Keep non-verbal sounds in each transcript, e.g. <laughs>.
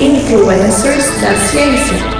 Influencers da.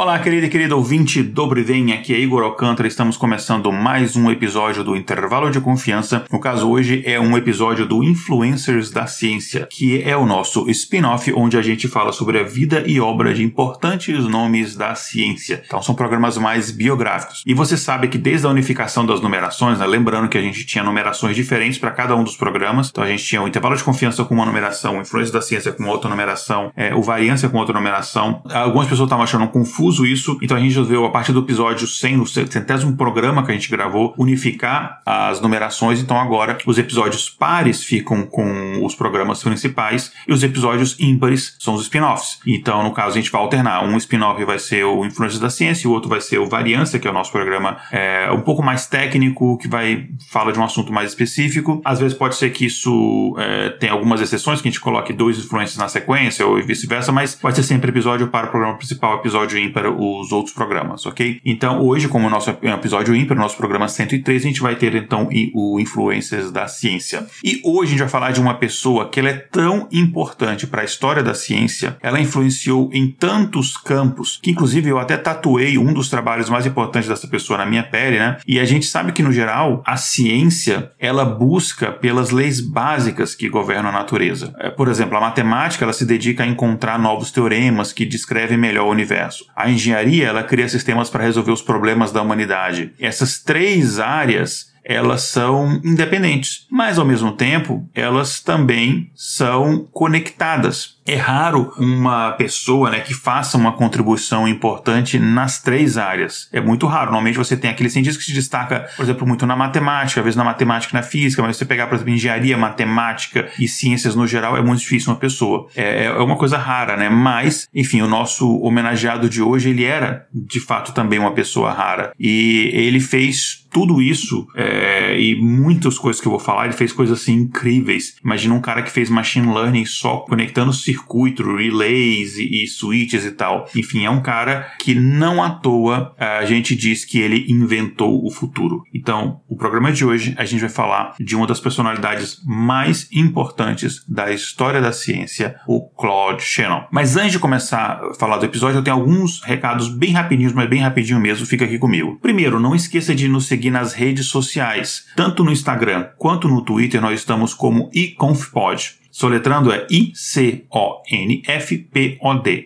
Olá, querida e querido ouvinte Dobre Vem, aqui é Igor Alcântara, estamos começando mais um episódio do Intervalo de Confiança. No caso hoje é um episódio do Influencers da Ciência, que é o nosso spin-off onde a gente fala sobre a vida e obra de importantes nomes da ciência. Então são programas mais biográficos. E você sabe que desde a unificação das numerações, né, lembrando que a gente tinha numerações diferentes para cada um dos programas, então a gente tinha o Intervalo de Confiança com uma numeração, o Influência da Ciência com outra numeração, é, o Variância com outra numeração. Algumas pessoas estavam achando confuso isso, então a gente resolveu, a partir do episódio 100, no centésimo programa que a gente gravou, unificar as numerações. Então agora os episódios pares ficam com os programas principais e os episódios ímpares são os spin-offs. Então, no caso, a gente vai alternar. Um spin-off vai ser o Influências da Ciência, o outro vai ser o Variância, que é o nosso programa é, um pouco mais técnico, que vai fala de um assunto mais específico. Às vezes pode ser que isso é, tenha algumas exceções, que a gente coloque dois influências na sequência ou vice-versa, mas vai ser sempre episódio para o programa principal, episódio ímpar os outros programas, ok? Então, hoje, como o nosso episódio ímpar, nosso programa 103, a gente vai ter então o Influências da Ciência. E hoje a gente vai falar de uma pessoa que ela é tão importante para a história da ciência, ela influenciou em tantos campos, que inclusive eu até tatuei um dos trabalhos mais importantes dessa pessoa na minha pele, né? E a gente sabe que, no geral, a ciência, ela busca pelas leis básicas que governam a natureza. É, por exemplo, a matemática, ela se dedica a encontrar novos teoremas que descrevem melhor o universo. A engenharia ela cria sistemas para resolver os problemas da humanidade. Essas três áreas elas são independentes, mas ao mesmo tempo elas também são conectadas. É raro uma pessoa né, que faça uma contribuição importante nas três áreas. É muito raro. Normalmente você tem aquele cientista que se destaca, por exemplo, muito na matemática, às vezes na matemática e na física, mas você pegar, por exemplo, engenharia, matemática e ciências no geral, é muito difícil uma pessoa. É, é uma coisa rara, né? Mas, enfim, o nosso homenageado de hoje, ele era, de fato, também uma pessoa rara. E ele fez tudo isso é, e muitas coisas que eu vou falar, ele fez coisas assim incríveis. Imagina um cara que fez machine learning só conectando circuito, relays e, e switches e tal. Enfim, é um cara que não à toa a gente diz que ele inventou o futuro. Então, o programa de hoje a gente vai falar de uma das personalidades mais importantes da história da ciência, o Claude Shannon. Mas antes de começar a falar do episódio, eu tenho alguns recados bem rapidinhos, mas bem rapidinho mesmo, fica aqui comigo. Primeiro, não esqueça de nos seguir seguir nas redes sociais. Tanto no Instagram quanto no Twitter nós estamos como iConfPod. Soletrando é I-C-O-N-F-P-O-D.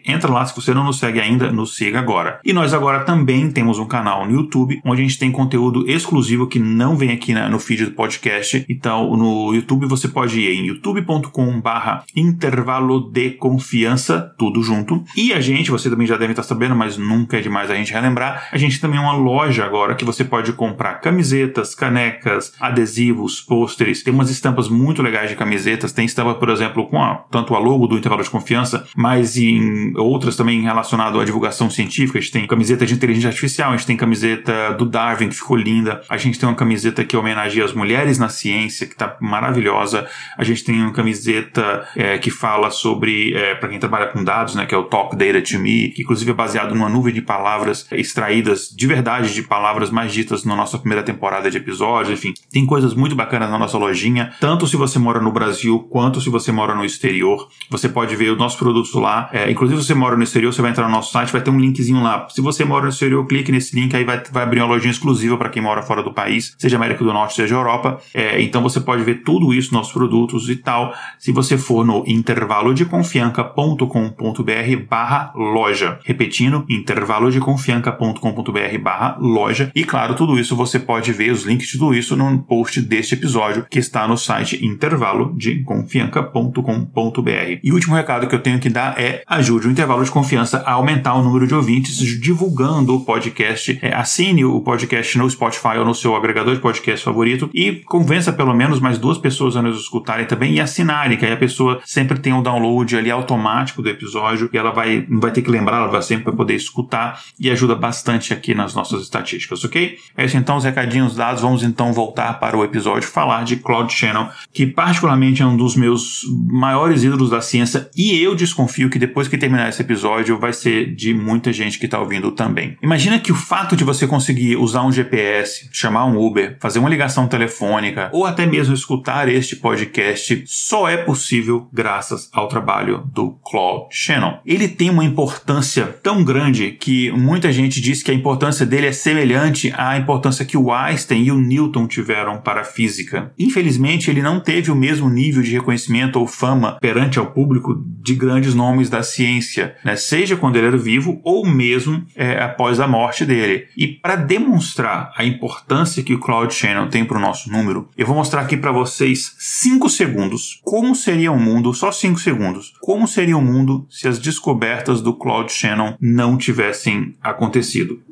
Entra lá, se você não nos segue ainda, nos siga agora. E nós agora também temos um canal no YouTube, onde a gente tem conteúdo exclusivo que não vem aqui no feed do podcast. Então, no YouTube você pode ir em youtube.com barra intervalo de confiança, tudo junto. E a gente, você também já deve estar sabendo, mas nunca é demais a gente relembrar, a gente também é uma loja agora que você pode comprar camisetas, canecas, adesivos, pôsteres. Tem umas estampas muito legais de camisetas, tem por exemplo, com a, tanto a logo do intervalo de confiança, mas em outras também relacionadas à divulgação científica. A gente tem camiseta de inteligência artificial, a gente tem camiseta do Darwin, que ficou linda. A gente tem uma camiseta que homenageia as mulheres na ciência, que está maravilhosa. A gente tem uma camiseta é, que fala sobre, é, para quem trabalha com dados, né, que é o Talk Data to Me, que inclusive é baseado numa nuvem de palavras extraídas de verdade de palavras mais ditas na nossa primeira temporada de episódios. Enfim, tem coisas muito bacanas na nossa lojinha, tanto se você mora no Brasil quanto se você mora no exterior. Você pode ver os nossos produtos lá. É, inclusive, se você mora no exterior, você vai entrar no nosso site, vai ter um linkzinho lá. Se você mora no exterior, clique nesse link, aí vai, vai abrir uma lojinha exclusiva para quem mora fora do país, seja América do Norte, seja Europa. É, então você pode ver tudo isso, nossos produtos e tal, se você for no intervalodeconfianca.com.br barra loja. Repetindo, intervalodeconfianca.com.br barra loja. E claro, tudo isso você pode ver os links de tudo isso no post deste episódio que está no site Intervalo de Confianca confianca.com.br. E o último recado que eu tenho que dar é ajude o intervalo de confiança a aumentar o número de ouvintes divulgando o podcast. É, assine o podcast no Spotify ou no seu agregador de podcast favorito e convença pelo menos mais duas pessoas a nos escutarem também e assinarem, que aí a pessoa sempre tem um download ali automático do episódio e ela vai, vai ter que lembrar, ela vai sempre poder escutar e ajuda bastante aqui nas nossas estatísticas, ok? É isso então, os recadinhos dados. Vamos então voltar para o episódio falar de Claude Shannon, que particularmente é um dos meus dos maiores ídolos da ciência e eu desconfio que depois que terminar esse episódio vai ser de muita gente que está ouvindo também. Imagina que o fato de você conseguir usar um GPS, chamar um Uber, fazer uma ligação telefônica ou até mesmo escutar este podcast só é possível graças ao trabalho do Claude Shannon. Ele tem uma importância tão grande que muita gente diz que a importância dele é semelhante à importância que o Einstein e o Newton tiveram para a física. Infelizmente, ele não teve o mesmo nível de reconhecimento ou fama perante ao público de grandes nomes da ciência, né? seja quando ele era vivo ou mesmo é, após a morte dele. E para demonstrar a importância que o Claude Shannon tem para o nosso número, eu vou mostrar aqui para vocês 5 segundos como seria o mundo, só 5 segundos, como seria o mundo se as descobertas do Claude Shannon não tivessem acontecido.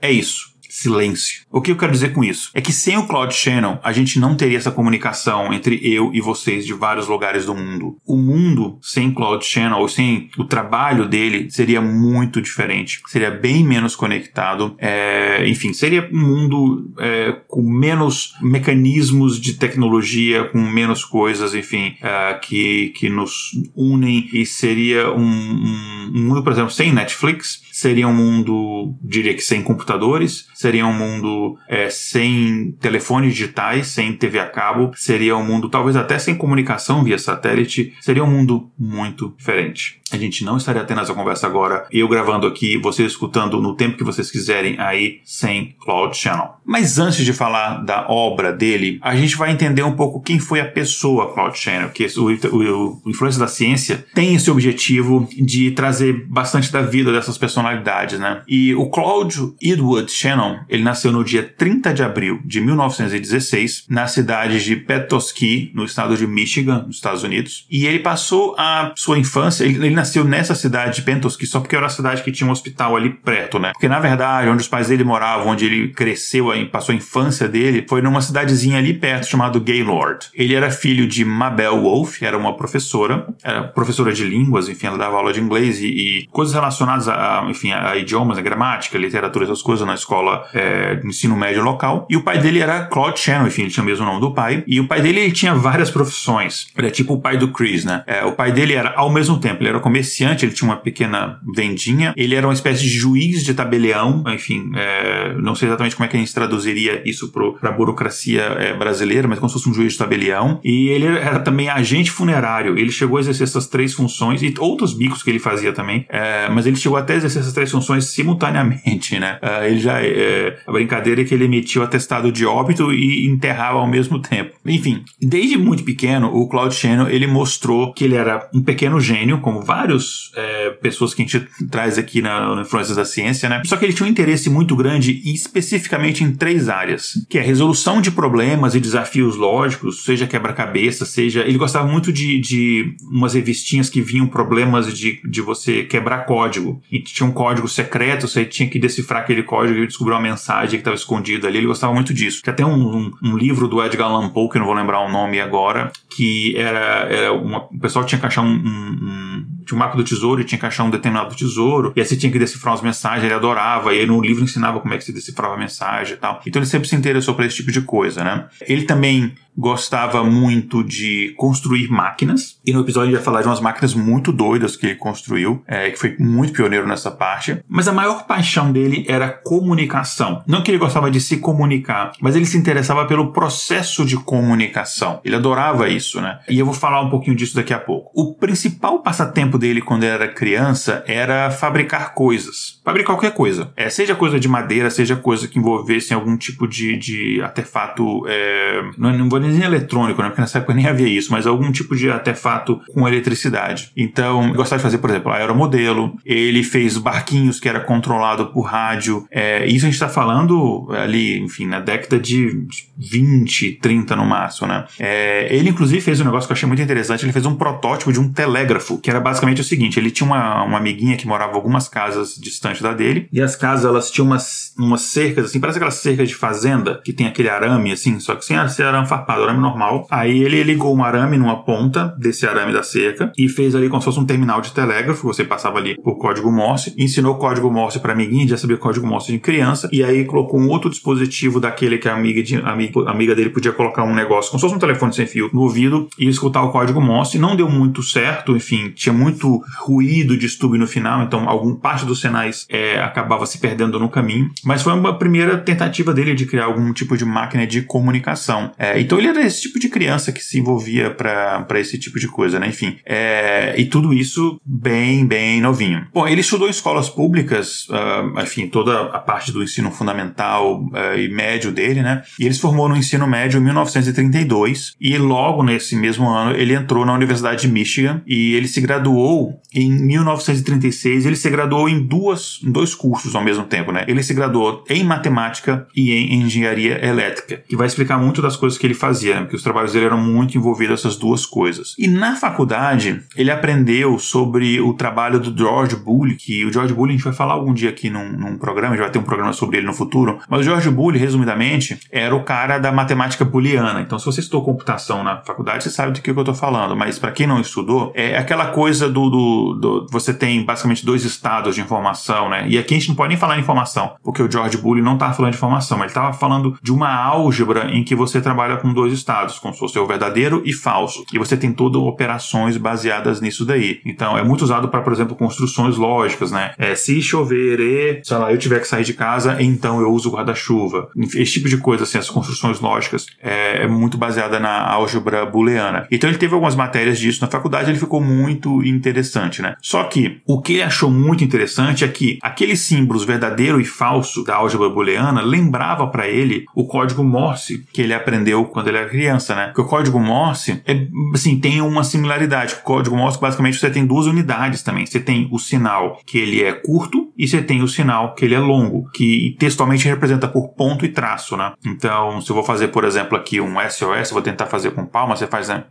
É isso silêncio. O que eu quero dizer com isso? É que sem o Claude Shannon, a gente não teria essa comunicação entre eu e vocês de vários lugares do mundo. O mundo sem Claude Shannon, ou sem o trabalho dele, seria muito diferente. Seria bem menos conectado. É, enfim, seria um mundo é, com menos mecanismos de tecnologia, com menos coisas, enfim, é, que, que nos unem. E seria um, um, um mundo, por exemplo, sem Netflix, seria um mundo, diria que sem computadores, seria um mundo é, sem telefones digitais, sem TV a cabo, seria um mundo talvez até sem comunicação via satélite, seria um mundo muito diferente. A gente não estaria tendo essa conversa agora, eu gravando aqui, vocês escutando no tempo que vocês quiserem aí, sem Cloud Channel. Mas antes de falar da obra dele, a gente vai entender um pouco quem foi a pessoa Cloud Channel, que o, o, o Influência da Ciência tem esse objetivo de trazer bastante da vida dessas personalidades, né? E o Claude Edward Shannon, ele nasceu no dia 30 de abril de 1916, na cidade de Petoskey, no estado de Michigan, nos Estados Unidos. E ele passou a sua infância, ele, ele nasceu nessa cidade de Pentoski só porque era a cidade que tinha um hospital ali perto, né? Porque na verdade, onde os pais dele moravam, onde ele cresceu, passou a infância dele, foi numa cidadezinha ali perto chamado Gaylord. Ele era filho de Mabel Wolf, era uma professora, era professora de línguas, enfim, ela dava aula de inglês e, e coisas relacionadas a, a, enfim, a idiomas, a gramática, literatura, essas coisas na escola é, ensino médio local. E o pai dele era Claude Shannon, enfim, ele tinha o mesmo nome do pai. E o pai dele ele tinha várias profissões. Ele é tipo o pai do Chris, né? É, o pai dele era, ao mesmo tempo, ele era comerciante, ele tinha uma pequena vendinha, ele era uma espécie de juiz de tabelião, enfim, é, não sei exatamente como é que a gente traduziria isso para a burocracia é, brasileira, mas como se fosse um juiz de tabelião, e ele era também agente funerário, ele chegou a exercer essas três funções e outros bicos que ele fazia também, é, mas ele chegou até a exercer essas três funções simultaneamente, né? É, ele já, é, a brincadeira é que ele emitiu atestado de óbito e enterrava ao mesmo tempo. Enfim, desde muito pequeno, o Claude Shannon, ele mostrou que ele era um pequeno gênio, como vários vários é, pessoas que a gente traz aqui na, na Influências da Ciência, né? Só que ele tinha um interesse muito grande especificamente em três áreas, que é resolução de problemas e desafios lógicos, seja quebra-cabeça, seja... Ele gostava muito de, de umas revistinhas que vinham problemas de, de você quebrar código. E tinha um código secreto, você tinha que decifrar aquele código e descobrir uma mensagem que estava escondida ali. Ele gostava muito disso. Tem até um, um, um, livro do Edgar Allan Poe, que eu não vou lembrar o nome agora, que era, era uma, o pessoal tinha que achar um, um tinha um mapa do tesouro e tinha que achar um determinado tesouro, e aí você tinha que decifrar umas mensagens, ele adorava, e aí no livro ensinava como é que se decifrava a mensagem e tal. Então ele sempre se interessou por esse tipo de coisa, né? Ele também gostava muito de construir máquinas. E no episódio a gente vai falar de umas máquinas muito doidas que ele construiu, é, que foi muito pioneiro nessa parte. Mas a maior paixão dele era comunicação. Não que ele gostava de se comunicar, mas ele se interessava pelo processo de comunicação. Ele adorava isso, né? E eu vou falar um pouquinho disso daqui a pouco. O principal passatempo dele quando ele era criança era fabricar coisas. Fabricar qualquer coisa. É, seja coisa de madeira, seja coisa que envolvesse algum tipo de, de artefato. É, não, não vou nem eletrônico, né? Porque nessa época nem havia isso, mas algum tipo de artefato com eletricidade. Então, gostava de fazer, por exemplo, aeromodelo. Ele fez barquinhos que era controlado por rádio. É, isso a gente está falando ali, enfim, na década de 20, 30 no máximo, né? É, ele, inclusive, fez um negócio que eu achei muito interessante. Ele fez um protótipo de um telégrafo, que era basicamente o seguinte: ele tinha uma, uma amiguinha que morava algumas casas distantes da dele, e as casas elas tinham umas, umas cercas, assim, parece aquelas cercas de fazenda que tem aquele arame, assim, só que sem arame farpado arame normal. Aí ele ligou um arame numa ponta desse arame da cerca e fez ali como se fosse um terminal de telégrafo. Você passava ali por código Morse, ensinou código Morse para amiguinha, já sabia código Morse de criança, e aí colocou um outro dispositivo daquele que a amiga, de, amiga, amiga dele podia colocar um negócio, como se fosse um telefone sem fio, no ouvido e escutar o código Morse. Não deu muito certo, enfim, tinha muito ruído, distúrbio no final, então algum parte dos sinais é, acabava se perdendo no caminho. Mas foi uma primeira tentativa dele de criar algum tipo de máquina de comunicação. É, então ele era esse tipo de criança que se envolvia para esse tipo de coisa, né? Enfim, é, e tudo isso bem, bem novinho. Bom, ele estudou em escolas públicas, uh, enfim, toda a parte do ensino fundamental uh, e médio dele, né? E ele se formou no ensino médio em 1932 e logo nesse mesmo ano ele entrou na Universidade de Michigan e ele se graduou em 1936. Ele se graduou em duas, em dois cursos ao mesmo tempo, né? Ele se graduou em matemática e em engenharia elétrica, que vai explicar muito das coisas que ele fazia, né? porque os trabalhos dele eram muito envolvidos essas duas coisas. E na faculdade ele aprendeu sobre o trabalho do George Boole, que o George Boole a gente vai falar algum dia aqui num, num programa, a gente vai ter um programa sobre ele no futuro. Mas o George Boole, resumidamente, era o cara da matemática booleana. Então, se você estudou computação na faculdade, você sabe do que eu estou falando. Mas para quem não estudou, é aquela coisa do, do, do, você tem basicamente dois estados de informação, né? E aqui a gente não pode nem falar em informação, porque o George Boole não estava falando de informação, ele estava falando de uma álgebra em que você trabalha com dois estados, como se fosse o verdadeiro e falso. E você tem todas operações baseadas nisso daí. Então, é muito usado para, por exemplo, construções lógicas, né? É, se chover e, sei lá, eu tiver que sair de casa, então eu uso guarda-chuva. Esse tipo de coisa, assim, as construções lógicas é, é, muito baseada na álgebra booleana. Então, ele teve algumas matérias disso na faculdade, ele ficou muito interessante, né? Só que o que ele achou muito interessante é que aqueles símbolos verdadeiro e falso da álgebra booleana lembrava para ele o código Morse que ele aprendeu quando ele era criança, né? Porque o código Morse é, assim, tem uma similaridade. O código Morse, basicamente, você tem duas unidades também. Você tem o sinal que ele é curto e você tem o sinal que ele é longo, que textualmente representa por ponto e traço, né? Então, se eu vou fazer, por exemplo, aqui um SOS, vou tentar fazer com palma, você faz, né?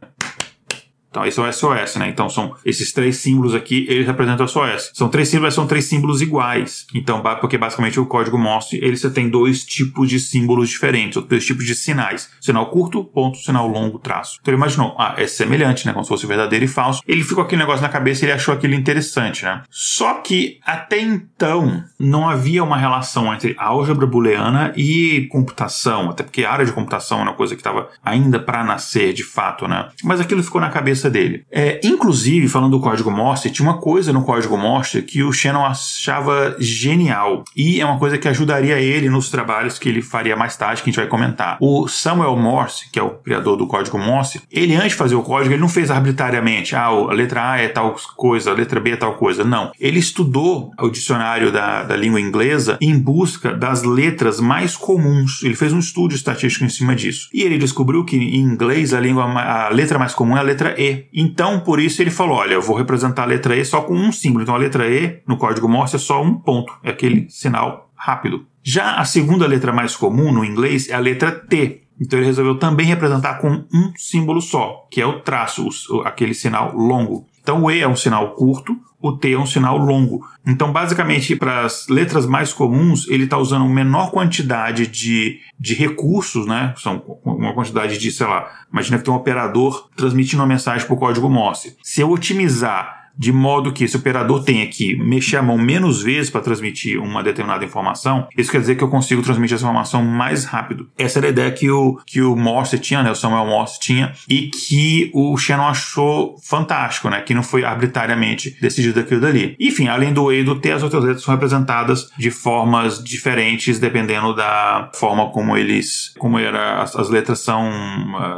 Então, esse é o SOS, né? Então, são esses três símbolos aqui, eles representam o SOS. São três símbolos, são três símbolos iguais. Então, porque basicamente o código Morse, ele você tem dois tipos de símbolos diferentes, ou dois tipos de sinais. Sinal curto, ponto, sinal longo, traço. Então, ele imaginou, ah, é semelhante, né? Como se fosse verdadeiro e falso. Ele ficou aquele negócio na cabeça e ele achou aquilo interessante, né? Só que, até então, não havia uma relação entre álgebra booleana e computação, até porque a área de computação é uma coisa que estava ainda para nascer, de fato, né? Mas aquilo ficou na cabeça cabeça dele. É, inclusive, falando do código Morse, tinha uma coisa no código Morse que o Shannon achava genial e é uma coisa que ajudaria ele nos trabalhos que ele faria mais tarde, que a gente vai comentar. O Samuel Morse, que é o criador do código Morse, ele antes de fazer o código, ele não fez arbitrariamente, ah, a letra A é tal coisa, a letra B é tal coisa. Não. Ele estudou o dicionário da, da língua inglesa em busca das letras mais comuns. Ele fez um estudo estatístico em cima disso. E ele descobriu que em inglês a, língua, a letra mais comum é a letra E. Então, por isso ele falou: olha, eu vou representar a letra E só com um símbolo. Então, a letra E no código Morse é só um ponto, é aquele sinal rápido. Já a segunda letra mais comum no inglês é a letra T. Então ele resolveu também representar com um símbolo só, que é o traço, aquele sinal longo. Então o E é um sinal curto, o T é um sinal longo. Então, basicamente, para as letras mais comuns, ele está usando menor quantidade de, de recursos, né? São uma quantidade de, sei lá, imagina que tem um operador transmitindo uma mensagem por código Morse. Se eu otimizar de modo que esse operador tenha que mexer a mão menos vezes para transmitir uma determinada informação, isso quer dizer que eu consigo transmitir essa informação mais rápido. Essa era a ideia que o, que o Morse tinha, né, o Samuel Morse tinha, e que o Shannon achou fantástico, né, que não foi arbitrariamente decidido aquilo dali. Enfim, além do E e do T, as outras letras são representadas de formas diferentes, dependendo da forma como eles, como era, as, as letras são,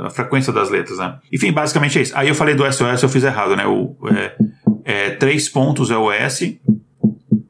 a frequência das letras, né. Enfim, basicamente é isso. Aí eu falei do SOS, eu fiz errado, né, o... É, é, três pontos é o S,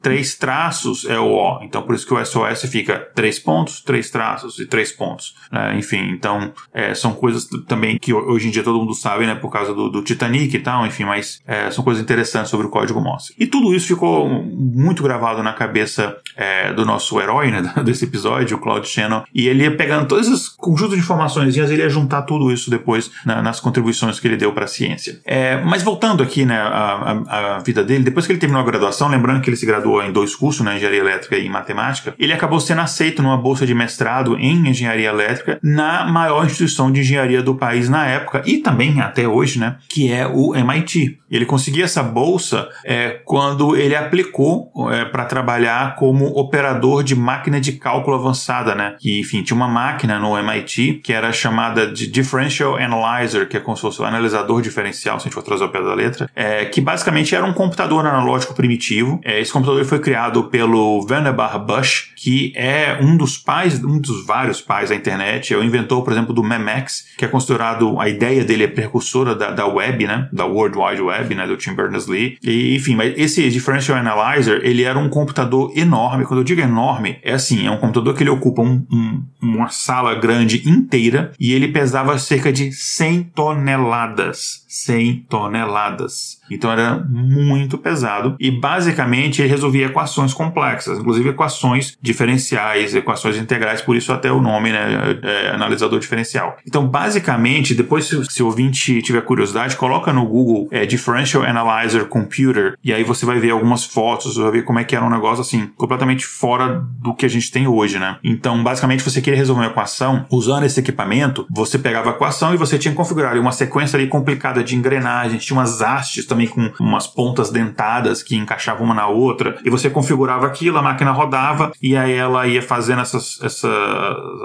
três traços é o O. Então, por isso que o SOS fica três pontos, três traços e três pontos. É, enfim, então, é, são coisas também que hoje em dia todo mundo sabe, né, por causa do, do Titanic e tal, enfim, mas é, são coisas interessantes sobre o código Morse. E tudo isso ficou muito gravado na cabeça é, do nosso herói, né, <laughs> desse episódio, o Claude Shannon, e ele ia pegando todos esses conjuntos de informações e ele ia juntar tudo isso depois na, nas contribuições que ele deu para a ciência. É, mas voltando aqui, né, a, a, a vida dele, depois que ele terminou a graduação, lembrando que ele se graduou em dois cursos, na né, engenharia elétrica e matemática, ele acabou sendo aceito numa bolsa de mestrado em engenharia elétrica na maior instituição de engenharia do país na época e também até hoje, né, que é o MIT. Ele conseguiu essa bolsa é, quando ele aplicou é, para trabalhar como operador de máquina de cálculo avançada, né? Que, enfim, tinha uma máquina no MIT que era chamada de Differential Analyzer, que é como se fosse um analisador diferencial, se a gente for trazer o pé da letra, é, que basicamente era um computador analógico primitivo. É, esse computador foi criado pelo Vannevar Bush, que é um dos pais, um dos vários pais da internet, é o inventor, por exemplo, do Memex, que é considerado, a ideia dele é precursora da, da web, né? Da World Wide Web, né? Do Tim Berners-Lee. E, enfim, mas esse Differential Analyzer, ele era um computador enorme. Quando eu digo enorme, é assim, é um computador que ele ocupa um, um, uma sala grande inteira e ele pesava cerca de 100 toneladas. 100 toneladas. Então era muito pesado e basicamente ele resolvia equações complexas, inclusive equações diferenciais, equações integrais, por isso até o nome, né, é analisador diferencial. Então basicamente, depois se, se o ouvinte tiver curiosidade, coloca no Google é, Differential Analyzer Computer e aí você vai ver algumas fotos, vai ver como é que era um negócio assim, completamente fora do que a gente tem hoje, né? Então basicamente você queria resolver uma equação usando esse equipamento, você pegava a equação e você tinha que configurar uma sequência ali complicada de engrenagens, tinha umas hastes também com umas pontas dentadas que encaixavam uma na outra, e você configurava aquilo, a máquina rodava, e aí ela ia fazendo essas, essa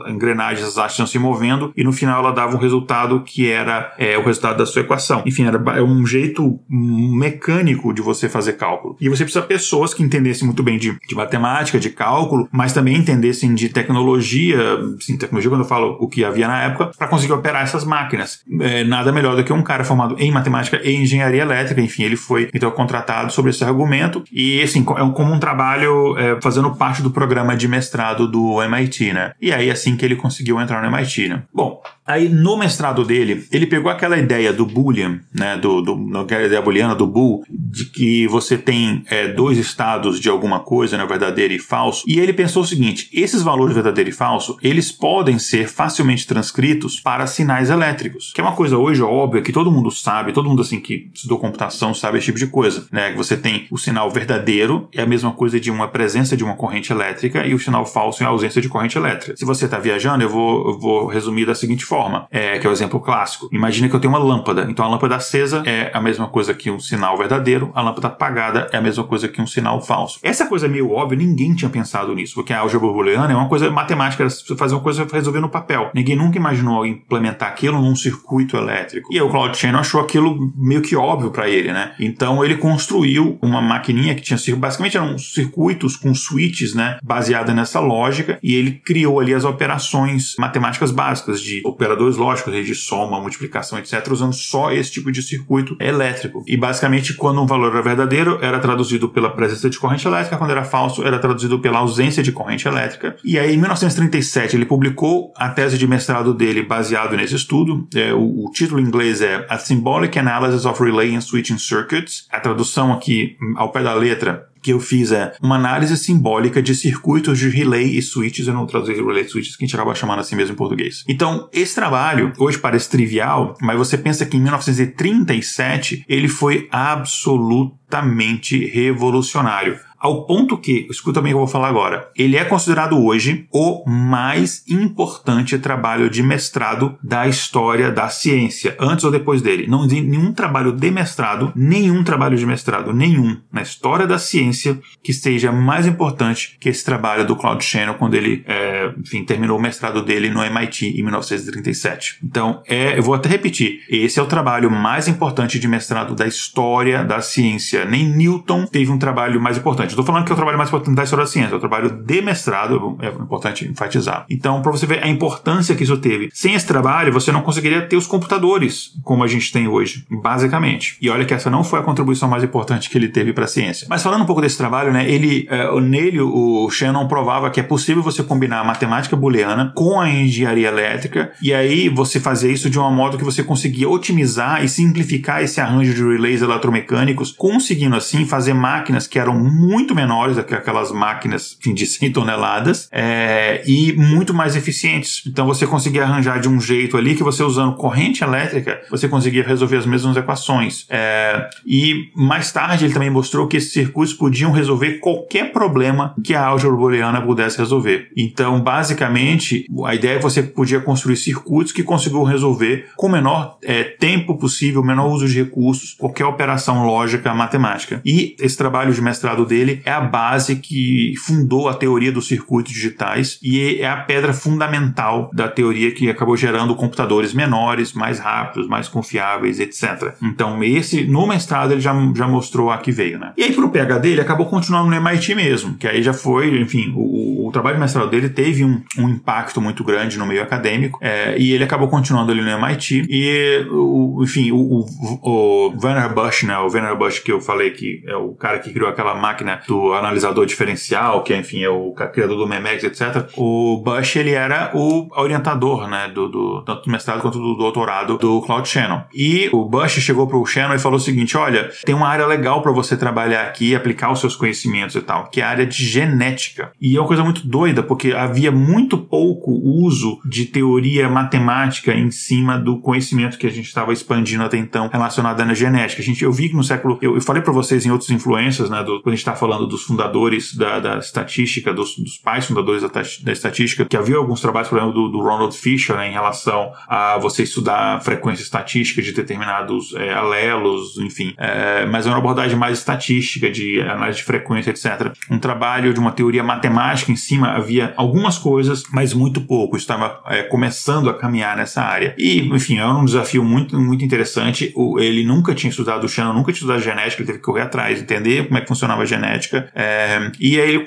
engrenagens, as hastes se movendo, e no final ela dava um resultado que era é, o resultado da sua equação. Enfim, era é um jeito mecânico de você fazer cálculo. E você precisa de pessoas que entendessem muito bem de, de matemática, de cálculo, mas também entendessem de tecnologia, sim, tecnologia quando eu falo o que havia na época, para conseguir operar essas máquinas. É, nada melhor do que um cara formado em matemática e engenharia elétrica enfim, ele foi então contratado sobre esse argumento e assim, como um trabalho é, fazendo parte do programa de mestrado do MIT, né? E aí assim que ele conseguiu entrar no MIT, né? Bom, Aí no mestrado dele, ele pegou aquela ideia do Boolean, né, do, do, aquela ideia booleana do Bool, de que você tem é, dois estados de alguma coisa, né, verdadeiro e falso, e ele pensou o seguinte, esses valores verdadeiro e falso, eles podem ser facilmente transcritos para sinais elétricos, que é uma coisa hoje óbvia, que todo mundo sabe, todo mundo assim que estudou computação sabe esse tipo de coisa, né, que você tem o sinal verdadeiro, é a mesma coisa de uma presença de uma corrente elétrica, e o sinal falso é a ausência de corrente elétrica. Se você está viajando, eu vou, eu vou resumir da seguinte forma, forma, é, que é o exemplo clássico. Imagina que eu tenho uma lâmpada. Então a lâmpada acesa é a mesma coisa que um sinal verdadeiro, a lâmpada apagada é a mesma coisa que um sinal falso. Essa coisa é meio óbvia, ninguém tinha pensado nisso, porque a álgebra booleana é uma coisa matemática, fazer uma coisa resolver no papel. Ninguém nunca imaginou implementar aquilo num circuito elétrico. E aí o Claude Shannon achou aquilo meio que óbvio para ele, né? Então ele construiu uma maquininha que tinha basicamente eram circuitos com switches, né, baseada nessa lógica, e ele criou ali as operações matemáticas básicas de operadores lógicos de soma, multiplicação, etc., usando só esse tipo de circuito elétrico. E basicamente, quando um valor era verdadeiro, era traduzido pela presença de corrente elétrica, quando era falso, era traduzido pela ausência de corrente elétrica. E aí, em 1937, ele publicou a tese de mestrado dele baseado nesse estudo. É, o, o, título em inglês é A Symbolic Analysis of Relay and Switching Circuits. A tradução aqui, ao pé da letra, que eu fiz é uma análise simbólica de circuitos de relay e switches. Eu não traduzi relay e switches, que a gente acaba chamando assim mesmo em português. Então, esse trabalho, hoje parece trivial, mas você pensa que em 1937 ele foi absolutamente revolucionário ao ponto que, escuta bem o que eu vou falar agora, ele é considerado hoje o mais importante trabalho de mestrado da história da ciência, antes ou depois dele. Não tem nenhum trabalho de mestrado, nenhum trabalho de mestrado, nenhum na história da ciência que seja mais importante que esse trabalho do Claude Shannon quando ele, é, enfim, terminou o mestrado dele no MIT em 1937. Então, é, eu vou até repetir, esse é o trabalho mais importante de mestrado da história da ciência. Nem Newton teve um trabalho mais importante. Estou falando que o trabalho mais importante da história da ciência, o trabalho de mestrado, é importante enfatizar. Então, para você ver a importância que isso teve. Sem esse trabalho, você não conseguiria ter os computadores como a gente tem hoje, basicamente. E olha que essa não foi a contribuição mais importante que ele teve para a ciência. Mas falando um pouco desse trabalho, né, ele, é, nele, o Shannon provava que é possível você combinar matemática booleana com a engenharia elétrica, e aí você fazia isso de uma modo que você conseguia otimizar e simplificar esse arranjo de relays eletromecânicos, conseguindo assim fazer máquinas que eram muito menores do que aquelas máquinas enfim, de 100 toneladas é, e muito mais eficientes. Então você conseguia arranjar de um jeito ali que você usando corrente elétrica, você conseguia resolver as mesmas equações. É, e mais tarde ele também mostrou que esses circuitos podiam resolver qualquer problema que a álgebra booleana pudesse resolver. Então, basicamente, a ideia é que você podia construir circuitos que conseguiam resolver com o menor é, tempo possível, menor uso de recursos, qualquer operação lógica matemática. E esse trabalho de mestrado dele é a base que fundou a teoria dos circuitos digitais e é a pedra fundamental da teoria que acabou gerando computadores menores, mais rápidos, mais confiáveis, etc. Então, esse, no mestrado, ele já, já mostrou a que veio, né? E aí, pro PhD, ele acabou continuando no MIT mesmo, que aí já foi, enfim, o, o trabalho de mestrado dele teve um, um impacto muito grande no meio acadêmico, é, e ele acabou continuando ali no MIT, e, o, enfim, o, o, o Werner Bush, né, o Werner Bush que eu falei que é o cara que criou aquela máquina do analisador diferencial, que, enfim, é o criador do Memex, etc. O Bush, ele era o orientador, né, do, do tanto do mestrado quanto do doutorado do Claude Shannon. E o Bush chegou pro Shannon e falou o seguinte, olha, tem uma área legal para você trabalhar aqui, aplicar os seus conhecimentos e tal, que é a área de genética. E é uma coisa muito doida, porque havia muito pouco uso de teoria matemática em cima do conhecimento que a gente estava expandindo até então relacionado à genética. A gente, eu vi que no século, eu, eu falei para vocês em outras influências, né, do, quando a gente está falando dos fundadores da, da estatística, dos, dos, pais fundadores da, da, estatística, que havia alguns trabalhos, por exemplo, do, do Ronald Fisher, né, em relação a você estudar frequência estatística de determinados é, alelos, enfim, é, mas é uma abordagem mais estatística, de análise de frequência, etc. Um trabalho de uma teoria matemática em cima, havia algumas coisas, mas muito pouco. Estava é, começando a caminhar nessa área. E, enfim, é um desafio muito, muito interessante. O, ele nunca tinha estudado o Shannon, nunca tinha estudado genética, ele teve que correr atrás, entender como é que funcionava a genética. É, e aí ele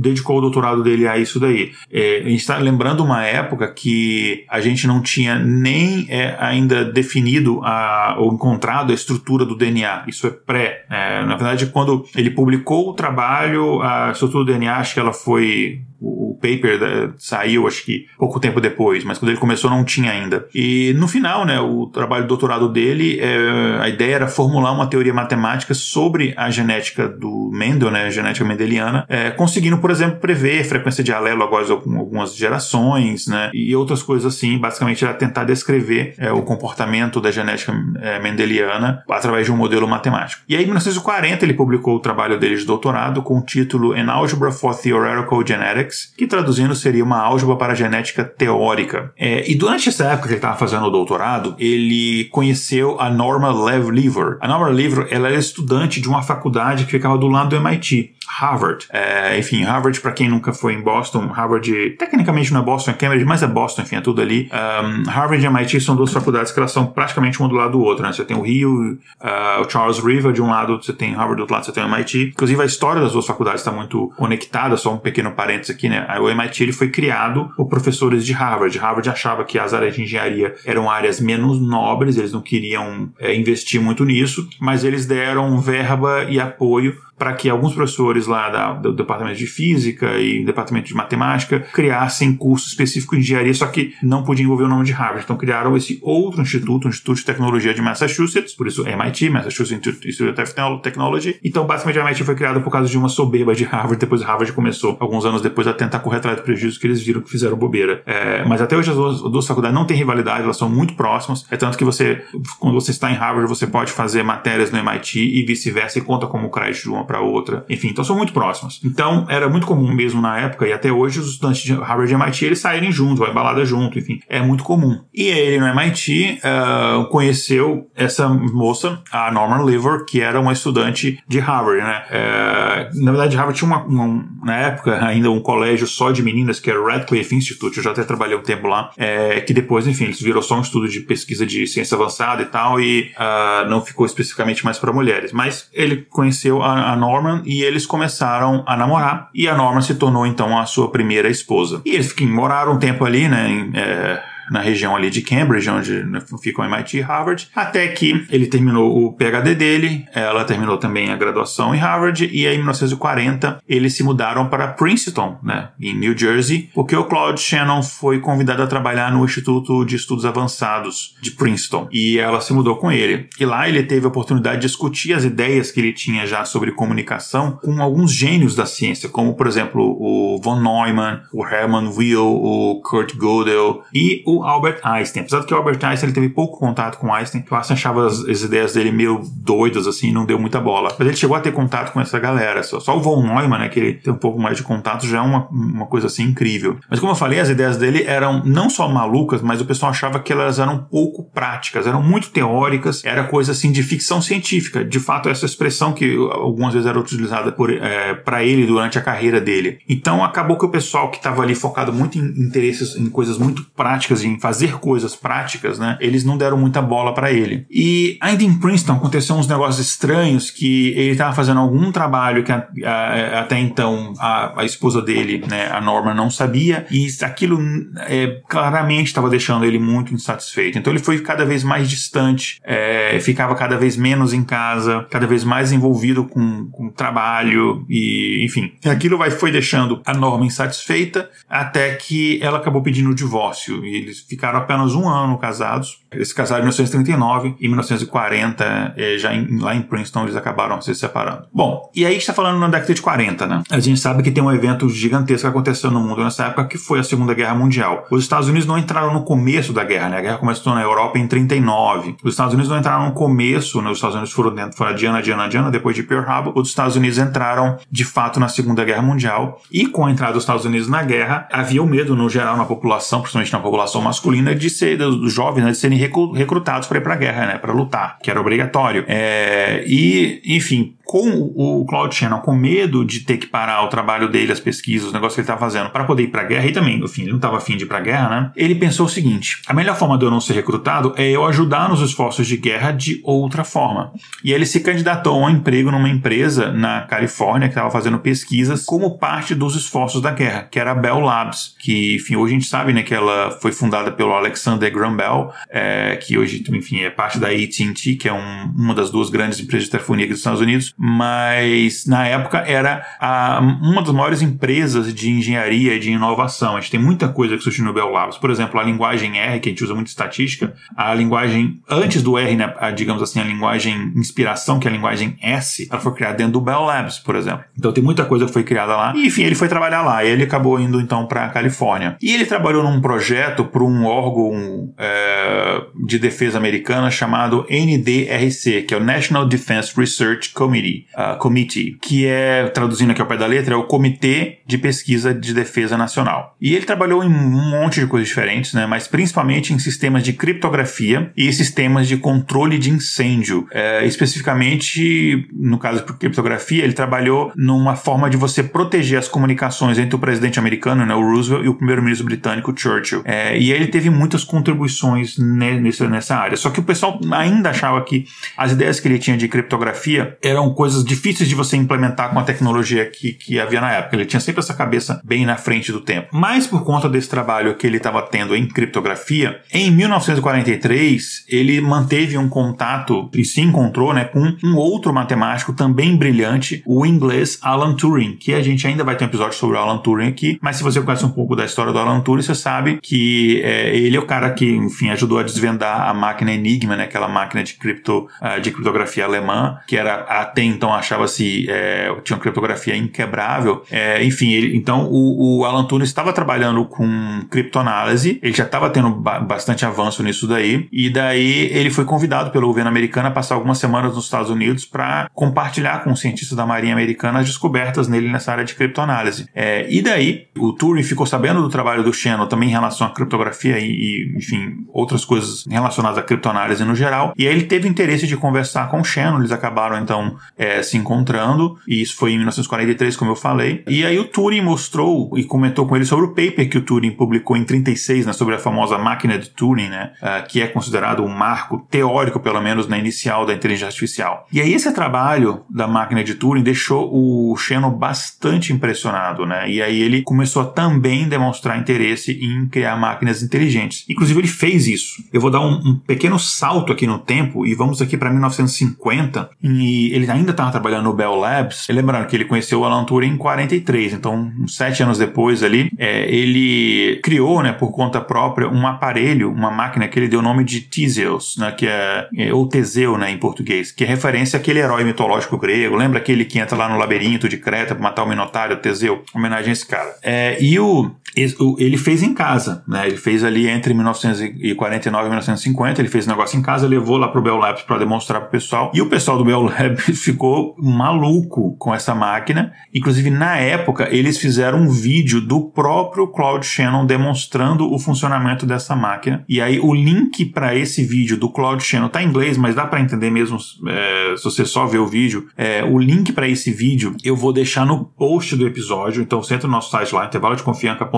dedicou o doutorado dele a isso daí. É, a gente está lembrando uma época que a gente não tinha nem é, ainda definido a, ou encontrado a estrutura do DNA. Isso é pré. É, na verdade, quando ele publicou o trabalho, a estrutura do DNA, acho que ela foi o paper da, saiu, acho que pouco tempo depois, mas quando ele começou não tinha ainda. E no final, né, o trabalho de doutorado dele, é, a ideia era formular uma teoria matemática sobre a genética do Mendel, né, a genética mendeliana, é, conseguindo, por exemplo, prever frequência de alelo agora algumas gerações, né, e outras coisas assim. Basicamente era tentar descrever é, o comportamento da genética é, mendeliana através de um modelo matemático. E aí, em 1940, ele publicou o trabalho dele de doutorado com o título An Algebra for Theoretical Genetics que traduzindo seria uma álgebra para genética teórica. É, e durante essa época que ele estava fazendo o doutorado, ele conheceu a Norma Lever. A Norma Lever ela era estudante de uma faculdade que ficava do lado do MIT. Harvard. É, enfim, Harvard, para quem nunca foi em Boston, Harvard, tecnicamente não é Boston, é Cambridge, mas é Boston, enfim, é tudo ali. Um, Harvard e MIT são duas faculdades que elas são praticamente uma do lado do outro, né? Você tem o Rio, uh, o Charles River de um lado, você tem Harvard do outro lado, você tem o MIT. Inclusive, a história das duas faculdades está muito conectada, só um pequeno parênteses aqui, né? O MIT ele foi criado por professores de Harvard. Harvard achava que as áreas de engenharia eram áreas menos nobres, eles não queriam é, investir muito nisso, mas eles deram verba e apoio para que alguns professores lá da, do departamento de física e departamento de matemática criassem curso específico de engenharia, só que não podia envolver o nome de Harvard. Então criaram esse outro instituto, o Instituto de Tecnologia de Massachusetts, por isso MIT, Massachusetts Institute of Technology. Então basicamente a MIT foi criada por causa de uma soberba de Harvard, depois Harvard começou, alguns anos depois, a tentar correr atrás do prejuízo que eles viram que fizeram bobeira. É, mas até hoje as duas, as duas faculdades não têm rivalidade, elas são muito próximas, é tanto que você, quando você está em Harvard, você pode fazer matérias no MIT e vice-versa e conta como crédito de uma para outra. Enfim, então são muito próximas. Então era muito comum mesmo na época, e até hoje os estudantes de Harvard e MIT eles saírem juntos, vai balada junto, enfim, é muito comum. E ele no MIT uh, conheceu essa moça, a Norman Lever, que era uma estudante de Harvard, né? Uh, na verdade, Harvard tinha uma, uma, na época ainda um colégio só de meninas, que era o Radcliffe Institute, eu já até trabalhei um tempo lá, é, que depois, enfim, eles virou só um estudo de pesquisa de ciência avançada e tal, e uh, não ficou especificamente mais para mulheres. Mas ele conheceu a, a Norman e eles começaram a namorar e a Norman se tornou então a sua primeira esposa. E eles moraram um tempo ali, né? Em, é, na região ali de Cambridge, onde fica o MIT e Harvard, até que ele terminou o PhD dele, ela terminou também a graduação em Harvard, e aí em 1940 eles se mudaram para Princeton, né, em New Jersey, porque o Claude Shannon foi convidado a trabalhar no Instituto de Estudos Avançados de Princeton, e ela se mudou com ele. E lá ele teve a oportunidade de discutir as ideias que ele tinha já sobre comunicação com alguns gênios da ciência, como por exemplo o von Neumann, o Hermann Weyl, o Kurt Gödel e o Albert Einstein. Apesar de que o Albert Einstein ele teve pouco contato com Einstein, o Einstein achava as, as, ideias dele meio doidas assim, não deu muita bola. Mas ele chegou a ter contato com essa galera. Só, só o von Neumann, né, que ele tem um pouco mais de contato, já é uma, uma coisa assim incrível. Mas como eu falei, as ideias dele eram não só malucas, mas o pessoal achava que elas eram pouco práticas, eram muito teóricas, era coisa assim de ficção científica. De fato, essa expressão que algumas vezes era utilizada é, para ele durante a carreira dele. Então acabou que o pessoal que estava ali focado muito em interesses, em coisas muito práticas, em fazer coisas práticas, né? Eles não deram muita bola para ele. E ainda em Princeton aconteceu uns negócios estranhos que ele estava fazendo algum trabalho que a, a, até então a, a, esposa dele, né, a Norma, não sabia e aquilo é, claramente estava deixando ele muito insatisfeito. Então ele foi cada vez mais distante, é, ficava cada vez menos em casa, cada vez mais envolvido com, com trabalho e, enfim, aquilo vai foi deixando a Norma insatisfeita até que ela acabou pedindo o divórcio e eles ficaram apenas um ano casados. Eles se casaram em 1939 e em 1940, eh, já em, lá em Princeton, eles acabaram se separando. Bom, e aí a gente está falando na década de 40, né? A gente sabe que tem um evento gigantesco que aconteceu no mundo nessa época, que foi a Segunda Guerra Mundial. Os Estados Unidos não entraram no começo da guerra, né? A guerra começou na Europa em 39. Os Estados Unidos não entraram no começo, né? Os Estados Unidos foram dentro, foram adiando, adiando, adiando, depois de Pearl Harbor. Os Estados Unidos entraram, de fato, na Segunda Guerra Mundial. E com a entrada dos Estados Unidos na guerra, havia o medo, no geral, na população, principalmente na população masculina, de ser, dos jovens, né? De serem recrutados para ir para a guerra, né? Para lutar, que era obrigatório. É, e, enfim, com o Claude Shannon com medo de ter que parar o trabalho dele, as pesquisas, os negócios que ele estava fazendo para poder ir para a guerra, e também, enfim, ele não estava afim de ir para a guerra, né? Ele pensou o seguinte: a melhor forma de eu não ser recrutado é eu ajudar nos esforços de guerra de outra forma. E ele se candidatou a um emprego numa empresa na Califórnia que estava fazendo pesquisas como parte dos esforços da guerra, que era a Bell Labs, que, enfim, hoje a gente sabe, né, que ela foi fundada pelo Alexander Graham Bell, é, que hoje, enfim, é parte da AT&T, que é um, uma das duas grandes empresas de telefonia dos Estados Unidos, mas na época era a, uma das maiores empresas de engenharia e de inovação. A gente tem muita coisa que surgiu no Bell Labs. Por exemplo, a linguagem R, que a gente usa muito estatística, a linguagem antes do R, né, a, digamos assim, a linguagem inspiração, que é a linguagem S, ela foi criada dentro do Bell Labs, por exemplo. Então tem muita coisa que foi criada lá. E, enfim, ele foi trabalhar lá. Ele acabou indo então para a Califórnia. E ele trabalhou num projeto para um órgão é, de defesa americana chamado NDRC, que é o National Defense Research Committee uh, Committee, que é, traduzindo aqui ao pé da letra, é o Comitê de Pesquisa de Defesa Nacional. E ele trabalhou em um monte de coisas diferentes, né, mas principalmente em sistemas de criptografia e sistemas de controle de incêndio. É, especificamente, no caso de criptografia, ele trabalhou numa forma de você proteger as comunicações entre o presidente americano, né, o Roosevelt, e o primeiro-ministro britânico, Churchill. É, e ele teve muitas contribuições nessa, nessa área. Só que o pessoal ainda achava que as ideias que ele tinha de criptografia eram coisas difíceis de você implementar com a tecnologia que, que havia na época. Ele tinha sempre essa cabeça bem na frente do tempo. Mas por conta desse trabalho que ele estava tendo em criptografia, em 1943 ele manteve um contato e se encontrou né, com um outro matemático também brilhante, o inglês Alan Turing, que a gente ainda vai ter um episódio sobre o Alan Turing aqui, mas se você conhece um pouco da história do Alan Turing, você sabe que é, ele é o cara que, enfim, ajudou a desvendar a máquina Enigma, né, aquela máquina de, cripto, uh, de criptografia alemã, que era até então achava-se é, tinha uma criptografia inquebrável. É, enfim, ele, então o, o, Alan Turing estava trabalhando com criptoanálise, ele já estava tendo ba bastante avanço nisso daí, e daí ele foi convidado pelo governo americano a passar algumas semanas nos Estados Unidos para compartilhar com os cientistas da Marinha Americana as descobertas nele nessa área de criptoanálise. É, e daí o Turing ficou sabendo do trabalho do Shannon também em relação à criptografia e, e, enfim, outras coisas relacionadas à criptoanálise no geral, e aí ele teve interesse de conversar com o Shannon, eles acabaram então é, se encontrando, e isso foi em 1943, como eu falei. E aí o Turing mostrou e comentou com ele sobre o paper que o Turing publicou em 36, né, sobre a famosa máquina de Turing, né, uh, que é considerado um marco teórico, pelo menos, na inicial da inteligência artificial. E aí esse trabalho da máquina de Turing deixou o Shannon bastante impressionado, né, e aí ele começou a também demonstrar interesse em criar máquinas inteligentes. Inclusive ele fez isso. Eu vou dar um, um pequeno salto aqui no tempo e vamos aqui para 1950, e ele ainda estava trabalhando no Bell Labs. Lembrando que ele conheceu o Alan Turing em 43, então sete anos depois ali, é, ele criou, né, por conta própria, um aparelho, uma máquina que ele deu o nome de Theseus, né, que é, é ou Teseu, né, em português, que é referência àquele herói mitológico grego. Lembra aquele que entra lá no labirinto de Creta para matar o Minotário, Teseu? Homenagem a esse cara. É, e o ele fez em casa, né? Ele fez ali entre 1949 e 1950, ele fez o negócio em casa, levou lá pro Bell Labs para demonstrar pro pessoal. E o pessoal do Bell <laughs> Labs ficou maluco com essa máquina. Inclusive, na época, eles fizeram um vídeo do próprio Claude Shannon demonstrando o funcionamento dessa máquina. E aí, o link para esse vídeo do Claude Shannon tá em inglês, mas dá para entender mesmo é, se você só ver o vídeo. É, o link para esse vídeo eu vou deixar no post do episódio. Então, você entra no nosso site lá,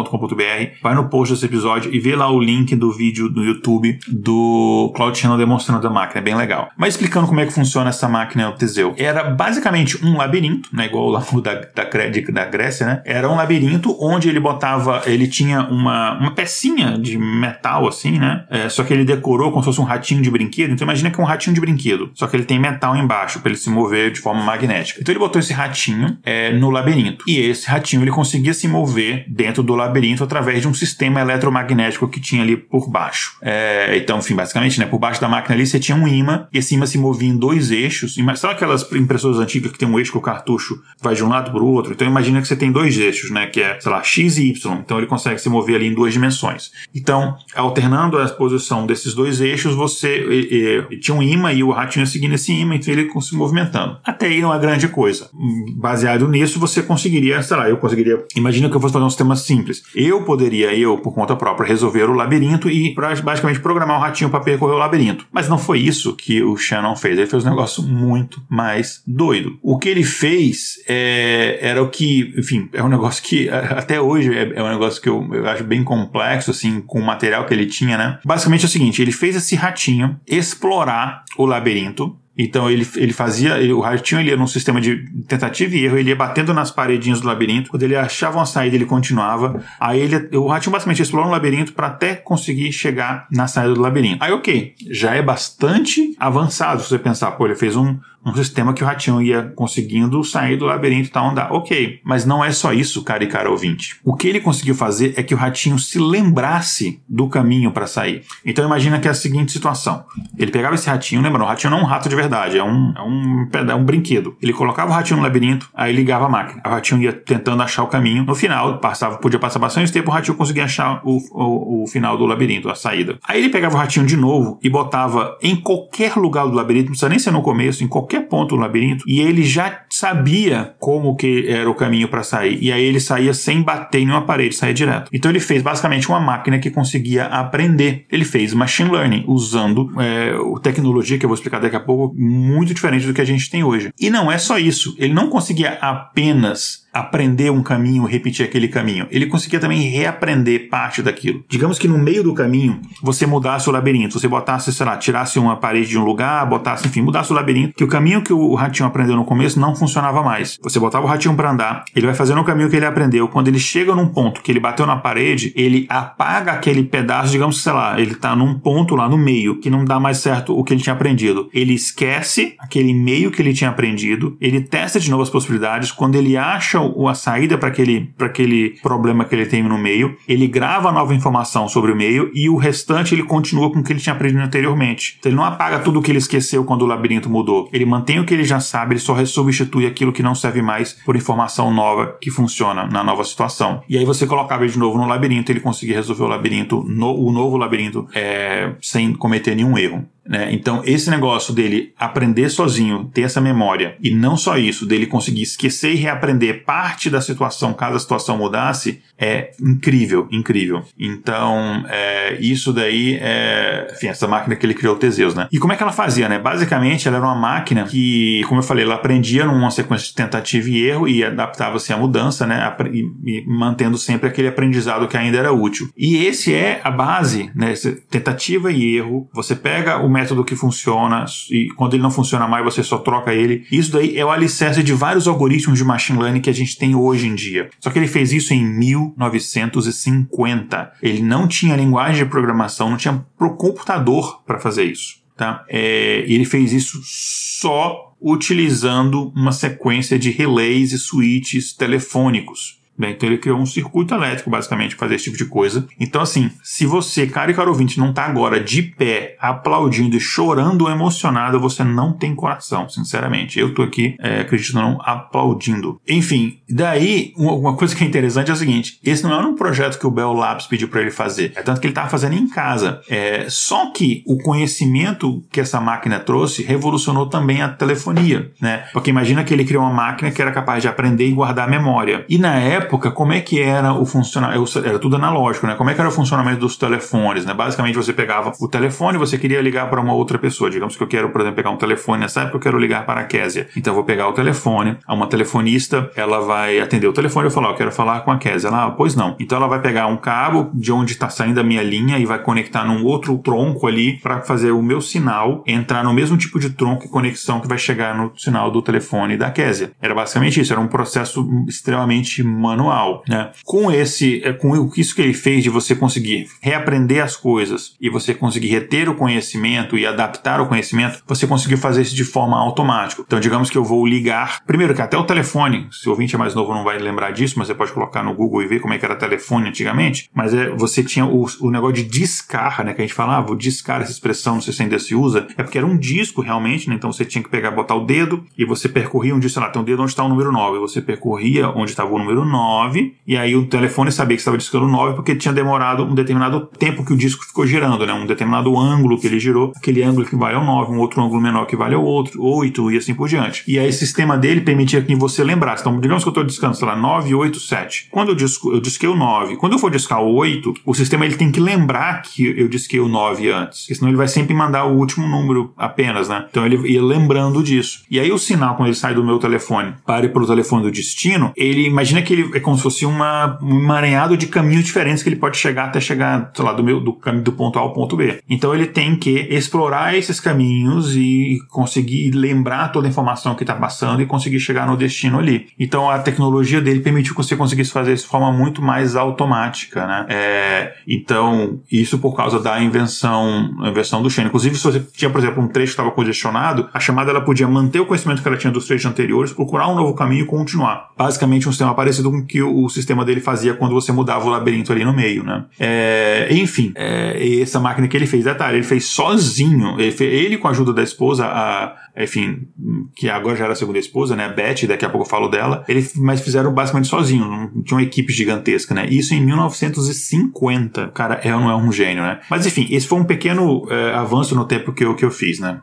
intervalodeconfianca.com vai no post desse episódio e vê lá o link do vídeo do YouTube do Cloud Channel demonstrando a máquina, é bem legal. Mas explicando como é que funciona essa máquina o Teseu. Era basicamente um labirinto, né, igual o <laughs> da, da, da Grécia, né? Era um labirinto onde ele botava, ele tinha uma, uma pecinha de metal assim, né? É, só que ele decorou como se fosse um ratinho de brinquedo. Então imagina que é um ratinho de brinquedo, só que ele tem metal embaixo para ele se mover de forma magnética. Então ele botou esse ratinho é, no labirinto. E esse ratinho ele conseguia se mover dentro do labirinto labirinto através de um sistema eletromagnético que tinha ali por baixo. É, então, enfim, basicamente, né, por baixo da máquina ali você tinha um imã, e esse imã se movia em dois eixos. Sabe aquelas impressoras antigas que tem um eixo que o cartucho vai de um lado para o outro? Então imagina que você tem dois eixos, né, que é, sei lá, X e Y. Então ele consegue se mover ali em duas dimensões. Então, alternando a posição desses dois eixos, você e, e, tinha um imã e o ratinho seguindo esse imã, então ele se movimentando. Até aí não é grande coisa. Baseado nisso, você conseguiria, sei lá, eu conseguiria. Imagina que eu fosse fazer um sistema simples. Eu poderia, eu, por conta própria, resolver o labirinto e basicamente programar o ratinho para percorrer o labirinto. Mas não foi isso que o Shannon fez. Ele fez um negócio muito mais doido. O que ele fez é, era o que, enfim, é um negócio que até hoje é, é um negócio que eu, eu acho bem complexo, assim, com o material que ele tinha, né? Basicamente é o seguinte: ele fez esse ratinho explorar o labirinto então ele, ele fazia, o ratinho ele ia num sistema de tentativa e erro, ele ia batendo nas paredinhas do labirinto. Quando ele achava uma saída, ele continuava. Aí ele, o ratinho basicamente explora um labirinto para até conseguir chegar na saída do labirinto. Aí ok, já é bastante avançado se você pensar, pô, ele fez um, um sistema que o ratinho ia conseguindo sair do labirinto e tal andar. Ok, mas não é só isso, cara e cara ouvinte. O que ele conseguiu fazer é que o ratinho se lembrasse do caminho para sair. Então imagina que é a seguinte situação. Ele pegava esse ratinho, lembrando, o ratinho não é um rato de verdade, é um, é um, é um brinquedo. Ele colocava o ratinho no labirinto, aí ligava a máquina. O ratinho ia tentando achar o caminho. No final, passava, podia passar bastante tempo, o ratinho conseguia achar o, o, o final do labirinto, a saída. Aí ele pegava o ratinho de novo e botava em qualquer lugar do labirinto, não precisa nem ser no começo, em qualquer qualquer ponto do labirinto e ele já sabia como que era o caminho para sair. E aí ele saía sem bater em nenhuma parede, saía direto. Então ele fez basicamente uma máquina que conseguia aprender. Ele fez machine learning usando é, tecnologia que eu vou explicar daqui a pouco, muito diferente do que a gente tem hoje. E não é só isso. Ele não conseguia apenas aprender um caminho, repetir aquele caminho. Ele conseguia também reaprender parte daquilo. Digamos que no meio do caminho você mudasse o labirinto, você botasse, sei lá, tirasse uma parede de um lugar, botasse, enfim, mudasse o labirinto, que o caminho que o ratinho aprendeu no começo não funcionava mais. Você botava o ratinho para andar, ele vai fazendo o caminho que ele aprendeu. Quando ele chega num ponto que ele bateu na parede, ele apaga aquele pedaço, digamos, sei lá, ele tá num ponto lá no meio que não dá mais certo o que ele tinha aprendido. Ele esquece aquele meio que ele tinha aprendido, ele testa de novo as possibilidades, quando ele acha a saída para aquele, aquele problema que ele tem no meio, ele grava nova informação sobre o meio e o restante ele continua com o que ele tinha aprendido anteriormente. Então ele não apaga tudo o que ele esqueceu quando o labirinto mudou. Ele mantém o que ele já sabe, ele só substitui aquilo que não serve mais por informação nova que funciona na nova situação. E aí você colocava ele de novo no labirinto, ele conseguia resolver o labirinto, no, o novo labirinto, é, sem cometer nenhum erro. Né? Então, esse negócio dele aprender sozinho, ter essa memória, e não só isso, dele conseguir esquecer e reaprender parte da situação caso a situação mudasse, é incrível, incrível. Então, é, isso daí é. Enfim, essa máquina que ele criou, o Teseus, né? E como é que ela fazia, né? Basicamente, ela era uma máquina que, como eu falei, ela aprendia numa sequência de tentativa e erro e adaptava-se à mudança, né? E, mantendo sempre aquele aprendizado que ainda era útil. E esse é a base, né? Tentativa e erro. Você pega o método que funciona e quando ele não funciona mais, você só troca ele. Isso daí é o alicerce de vários algoritmos de machine learning que a gente tem hoje em dia. Só que ele fez isso em 1950. Ele não tinha linguagem de programação, não tinha computador para fazer isso. Tá? É, ele fez isso só utilizando uma sequência de relays e switches telefônicos. Bem, então ele criou um circuito elétrico, basicamente, para fazer esse tipo de coisa. Então, assim, se você, cara e caro ouvinte, não está agora de pé, aplaudindo chorando emocionado, você não tem coração, sinceramente. Eu estou aqui, é, acredito não, aplaudindo. Enfim, daí, uma coisa que é interessante é o seguinte: esse não era um projeto que o Bell Labs pediu para ele fazer. É tanto que ele estava fazendo em casa. É, só que o conhecimento que essa máquina trouxe revolucionou também a telefonia, né? Porque imagina que ele criou uma máquina que era capaz de aprender e guardar memória. E na época, época, como é que era o funcionamento? Era tudo analógico, né? Como é que era o funcionamento dos telefones, né? Basicamente, você pegava o telefone, você queria ligar para uma outra pessoa. Digamos que eu quero, por exemplo, pegar um telefone nessa época, eu quero ligar para a Késia. Então, eu vou pegar o telefone, uma telefonista, ela vai atender o telefone e falar, eu quero falar com a Késia. Ela, ah, pois não. Então, ela vai pegar um cabo de onde está saindo a minha linha e vai conectar num outro tronco ali para fazer o meu sinal entrar no mesmo tipo de tronco e conexão que vai chegar no sinal do telefone da Késia. Era basicamente isso, era um processo extremamente manual manual, né? Com esse, é, com isso que ele fez de você conseguir reaprender as coisas e você conseguir reter o conhecimento e adaptar o conhecimento, você conseguiu fazer isso de forma automática. Então, digamos que eu vou ligar, primeiro que até o telefone, se o ouvinte é mais novo não vai lembrar disso, mas você pode colocar no Google e ver como é que era telefone antigamente, mas é, você tinha o, o negócio de discar, né, que a gente falava, o discar, essa expressão, não sei se ainda se usa, é porque era um disco realmente, né, então você tinha que pegar, botar o dedo e você percorria um disco, sei lá, tem um dedo onde está o número 9, você percorria onde estava o número 9 9, e aí o telefone sabia que estava discando 9 porque tinha demorado um determinado tempo que o disco ficou girando, né? Um determinado ângulo que ele girou, aquele ângulo que vale ao 9, um outro ângulo menor que vale ao outro, 8 e assim por diante. E aí o sistema dele permitia que você lembrasse. Então, digamos que eu estou discando, sei lá, 9, 8, 7. Quando eu, disco, eu disquei o 9, quando eu for discar o 8, o sistema ele tem que lembrar que eu disquei o 9 antes, porque senão ele vai sempre mandar o último número apenas, né? Então ele ia lembrando disso. E aí o sinal, quando ele sai do meu telefone para para o telefone do destino, ele imagina que ele é como se fosse uma, um emaranhado de caminhos diferentes que ele pode chegar até chegar, sei lá, do, meu, do do ponto A ao ponto B. Então ele tem que explorar esses caminhos e conseguir lembrar toda a informação que está passando e conseguir chegar no destino ali. Então a tecnologia dele permitiu que você conseguisse fazer isso de forma muito mais automática, né? É, então, isso por causa da invenção, invenção do Shannon. Inclusive, se você tinha, por exemplo, um trecho que estava congestionado, a chamada ela podia manter o conhecimento que ela tinha dos trechos anteriores, procurar um novo caminho e continuar. Basicamente, um sistema parecido com que o sistema dele fazia quando você mudava o labirinto ali no meio, né? É, enfim, é, essa máquina que ele fez, detalhe, ele fez sozinho, ele, fez, ele com a ajuda da esposa, a, enfim, que agora já era a segunda esposa, né? A Beth, daqui a pouco eu falo dela, ele, mas fizeram basicamente sozinho, não tinha uma equipe gigantesca, né? Isso em 1950. O cara é ou não é um gênio, né? Mas enfim, esse foi um pequeno é, avanço no tempo que eu, que eu fiz, né?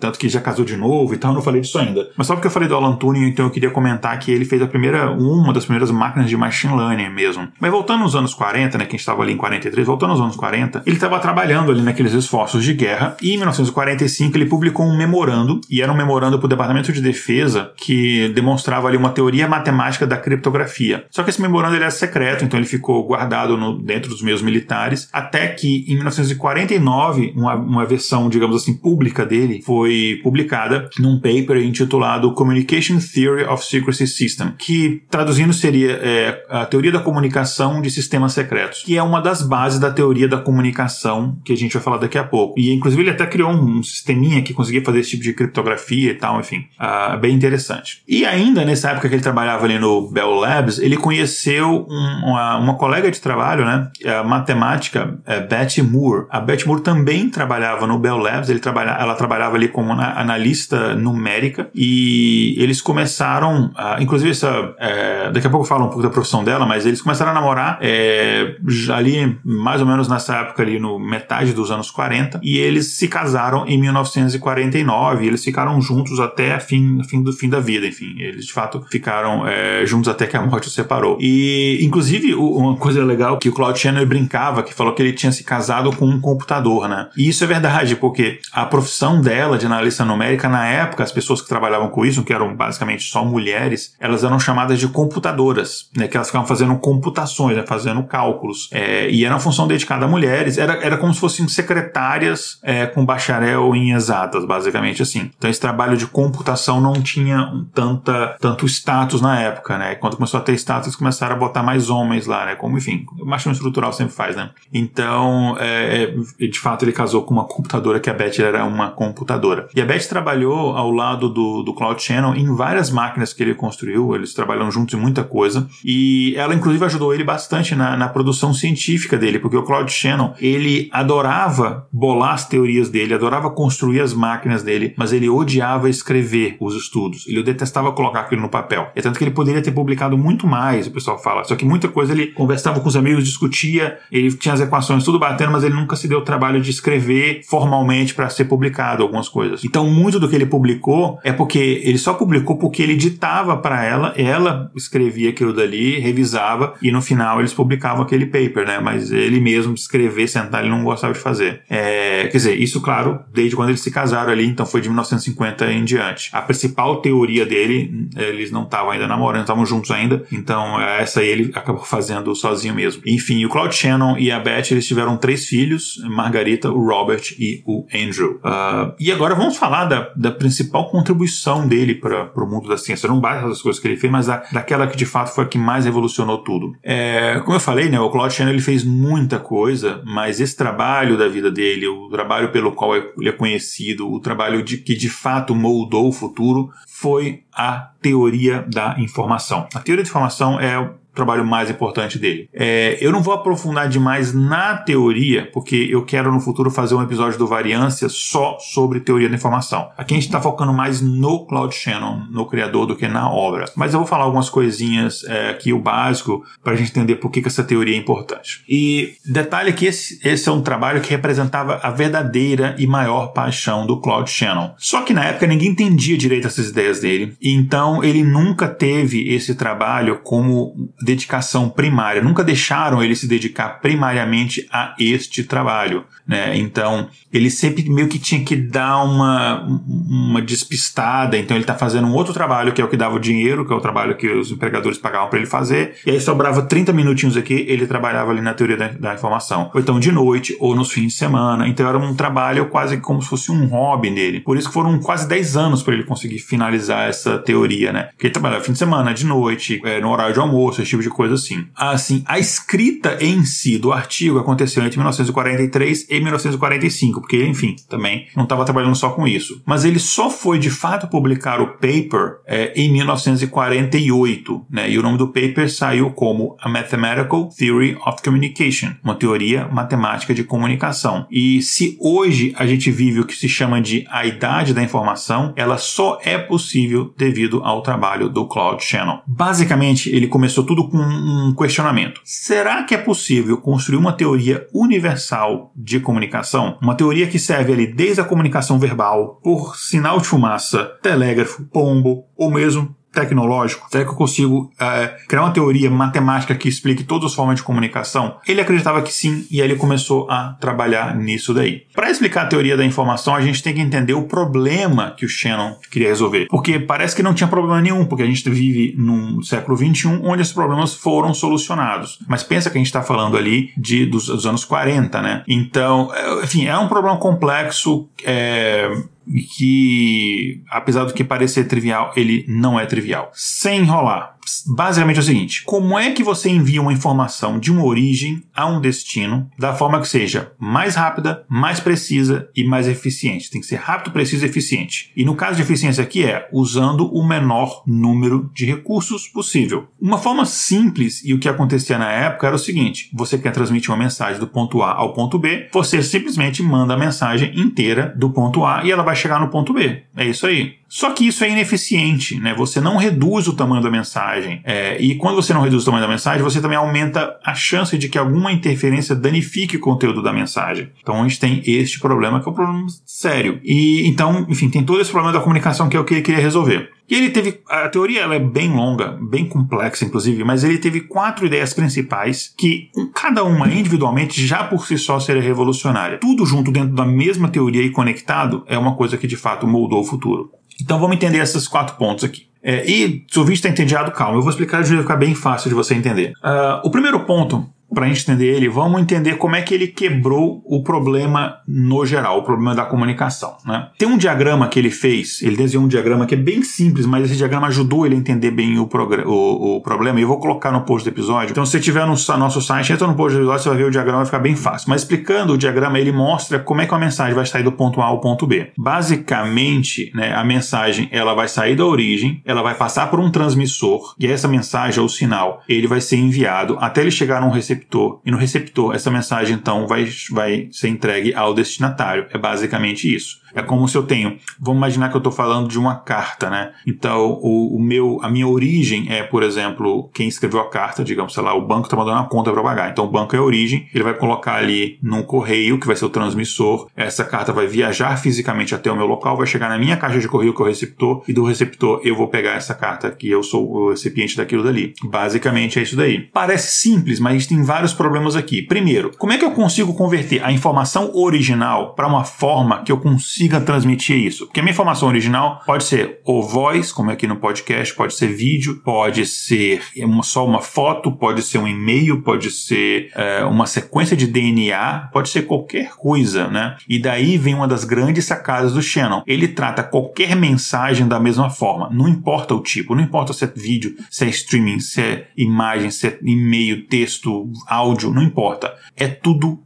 Tanto que já casou de novo e tal, não falei disso ainda. Mas só porque eu falei do Alan Turing, então eu queria comentar que ele fez a primeira, uma das primeiras máquinas de machine learning mesmo. Mas voltando nos anos 40, né, que a gente estava ali em 43, voltando aos anos 40, ele estava trabalhando ali naqueles esforços de guerra e em 1945 ele publicou um memorando, e era um memorando para o Departamento de Defesa que demonstrava ali uma teoria matemática da criptografia. Só que esse memorando ele era secreto, então ele ficou guardado no, dentro dos meios militares, até que em 1949 uma, uma versão, digamos assim, pública dele foi publicada num paper intitulado Communication Theory of Secrecy System, que traduzindo seria é, a teoria da comunicação de sistemas secretos, que é uma das bases da teoria da comunicação que a gente vai falar daqui a pouco. E inclusive ele até criou um sisteminha que conseguia fazer esse tipo de criptografia criptografia e tal, enfim, uh, bem interessante. E ainda nessa época que ele trabalhava ali no Bell Labs, ele conheceu um, uma, uma, colega de trabalho, né, a matemática é, Betty Moore. A Betty Moore também trabalhava no Bell Labs, ele trabalha, ela trabalhava ali como analista numérica e eles começaram, uh, inclusive essa, é, daqui a pouco eu falo um pouco da profissão dela, mas eles começaram a namorar é, ali mais ou menos nessa época ali no metade dos anos 40 e eles se casaram em 1949 e eles ficaram juntos até fim, fim do fim da vida, enfim, eles de fato ficaram é, juntos até que a morte os separou. E inclusive uma coisa legal que o Claude Shannon brincava, que falou que ele tinha se casado com um computador, né? E isso é verdade, porque a profissão dela de analista numérica na época, as pessoas que trabalhavam com isso, que eram basicamente só mulheres, elas eram chamadas de computadoras, né? Que elas ficavam fazendo computações, né? fazendo cálculos. É, e era uma função dedicada a mulheres, era, era como se fossem secretárias é, com bacharel em exatas, basicamente assim. Então esse trabalho de computação não tinha tanta, tanto status na época, né? Quando começou a ter status, começaram a botar mais homens lá, né? Como, enfim, o machismo estrutural sempre faz, né? Então, é, é, de fato, ele casou com uma computadora que a Beth era uma computadora. E a Beth trabalhou ao lado do, do Cloud Channel em várias máquinas que ele construiu, eles trabalham juntos em muita coisa, e ela, inclusive, ajudou ele bastante na, na produção científica dele, porque o Cloud Channel, ele adorava bolar as teorias dele, adorava construir as máquinas dele, mas ele odiava escrever os estudos. Ele detestava colocar aquilo no papel. É tanto que ele poderia ter publicado muito mais, o pessoal fala. Só que muita coisa ele conversava com os amigos, discutia, ele tinha as equações tudo batendo, mas ele nunca se deu o trabalho de escrever formalmente para ser publicado algumas coisas. Então, muito do que ele publicou é porque ele só publicou porque ele ditava para ela, ela escrevia aquilo dali, revisava e no final eles publicavam aquele paper, né? Mas ele mesmo escrever, sentar, ele não gostava de fazer. É, quer dizer, isso, claro, desde quando eles se casaram ali, então foi de 1950 em diante. A principal teoria dele, eles não estavam ainda namorando, estavam juntos ainda, então essa aí ele acabou fazendo sozinho mesmo. Enfim, o Claude Shannon e a Beth, eles tiveram três filhos, Margarita, o Robert e o Andrew. Uh, e agora vamos falar da, da principal contribuição dele para o mundo da ciência. Não basta as coisas que ele fez, mas da, daquela que de fato foi a que mais revolucionou tudo. É, como eu falei, né, o Claude Shannon ele fez muita coisa, mas esse trabalho da vida dele, o trabalho pelo qual ele é conhecido, o trabalho de, que de fato moldou o futuro, foi a teoria da informação. A teoria da informação é trabalho mais importante dele. É, eu não vou aprofundar demais na teoria, porque eu quero no futuro fazer um episódio do Variância só sobre teoria da informação. Aqui a gente está focando mais no Claude Shannon, no criador, do que na obra. Mas eu vou falar algumas coisinhas é, aqui, o básico, para a gente entender por que, que essa teoria é importante. E detalhe que esse, esse é um trabalho que representava a verdadeira e maior paixão do Claude Shannon. Só que na época ninguém entendia direito essas ideias dele, então ele nunca teve esse trabalho como dedicação primária, nunca deixaram ele se dedicar primariamente a este trabalho. Né? Então, ele sempre meio que tinha que dar uma, uma despistada, então ele está fazendo um outro trabalho que é o que dava o dinheiro, que é o trabalho que os empregadores pagavam para ele fazer, e aí sobrava 30 minutinhos aqui, ele trabalhava ali na teoria da, da, informação. Ou então de noite, ou nos fins de semana. Então era um trabalho quase como se fosse um hobby dele. Por isso que foram quase 10 anos para ele conseguir finalizar essa teoria, né? Porque ele trabalhava fim de semana, de noite, é, no horário de almoço, tipo de coisa assim. Assim, a escrita em si do artigo aconteceu entre 1943 e 1945, porque, enfim, também não estava trabalhando só com isso. Mas ele só foi de fato publicar o paper é, em 1948, né? E o nome do paper saiu como A Mathematical Theory of Communication, uma teoria matemática de comunicação. E se hoje a gente vive o que se chama de a idade da informação, ela só é possível devido ao trabalho do Claude Shannon. Basicamente, ele começou tudo com um questionamento. Será que é possível construir uma teoria universal de comunicação? Uma teoria que serve ali desde a comunicação verbal, por sinal de fumaça, telégrafo, pombo, ou mesmo tecnológico? Será que eu consigo é, criar uma teoria matemática que explique todas as formas de comunicação? Ele acreditava que sim, e aí ele começou a trabalhar nisso daí. Para explicar a teoria da informação, a gente tem que entender o problema que o Shannon queria resolver. Porque parece que não tinha problema nenhum, porque a gente vive num século XXI onde esses problemas foram solucionados. Mas pensa que a gente está falando ali de, dos, dos, anos 40, né? Então, é, enfim, é um problema complexo. É, que, apesar do que parecer trivial, ele não é trivial. Sem enrolar, basicamente é o seguinte: como é que você envia uma informação de uma origem a um destino da forma que seja mais rápida, mais precisa e mais eficiente? Tem que ser rápido, preciso e eficiente. E no caso de eficiência aqui é usando o menor número de recursos possível. Uma forma simples e o que acontecia na época era o seguinte: você quer transmitir uma mensagem do ponto A ao ponto B, você simplesmente manda a mensagem inteira do ponto A e ela vai chegar no ponto B. É isso aí. Só que isso é ineficiente, né? Você não reduz o tamanho da mensagem. É, e quando você não reduz o tamanho da mensagem, você também aumenta a chance de que alguma interferência danifique o conteúdo da mensagem. Então a gente tem este problema, que é um problema sério. E então, enfim, tem todo esse problema da comunicação que é o que ele queria resolver. E ele teve. A teoria ela é bem longa, bem complexa, inclusive, mas ele teve quatro ideias principais que, cada uma individualmente, já por si só seria revolucionária. Tudo junto dentro da mesma teoria e conectado é uma coisa que de fato moldou o futuro. Então vamos entender esses quatro pontos aqui. É, e se o vídeo está entendido, calma, eu vou explicar de ficar bem fácil de você entender. Uh, o primeiro ponto para a gente entender ele, vamos entender como é que ele quebrou o problema no geral, o problema da comunicação. Né? Tem um diagrama que ele fez, ele desenhou um diagrama que é bem simples, mas esse diagrama ajudou ele a entender bem o, o, o problema, e eu vou colocar no post do episódio. Então, se você tiver no nosso site, entra no post do episódio, você vai ver o diagrama, vai ficar bem fácil. Mas explicando o diagrama, ele mostra como é que a mensagem vai sair do ponto A ao ponto B. Basicamente, né, a mensagem ela vai sair da origem, ela vai passar por um transmissor, e essa mensagem, ou sinal, ele vai ser enviado até ele chegar num receptor receptor. E no receptor, essa mensagem então vai, vai ser entregue ao destinatário. É basicamente isso. É como se eu tenho, vamos imaginar que eu estou falando de uma carta, né? Então, o, o, meu, a minha origem é, por exemplo, quem escreveu a carta, digamos, sei lá, o banco está mandando uma conta para pagar. Então, o banco é a origem, ele vai colocar ali num correio, que vai ser o transmissor. Essa carta vai viajar fisicamente até o meu local, vai chegar na minha caixa de correio, que é o receptor, e do receptor eu vou pegar essa carta que eu sou o recipiente daquilo dali. Basicamente é isso daí. Parece simples, mas tem vários problemas aqui. Primeiro, como é que eu consigo converter a informação original para uma forma que eu consiga consiga transmitir isso. Porque a minha informação original pode ser o voz, como é aqui no podcast, pode ser vídeo, pode ser só uma foto, pode ser um e-mail, pode ser é, uma sequência de DNA, pode ser qualquer coisa, né? E daí vem uma das grandes sacadas do Shannon. Ele trata qualquer mensagem da mesma forma, não importa o tipo, não importa se é vídeo, se é streaming, se é imagem, se é e-mail, texto, áudio, não importa. É tudo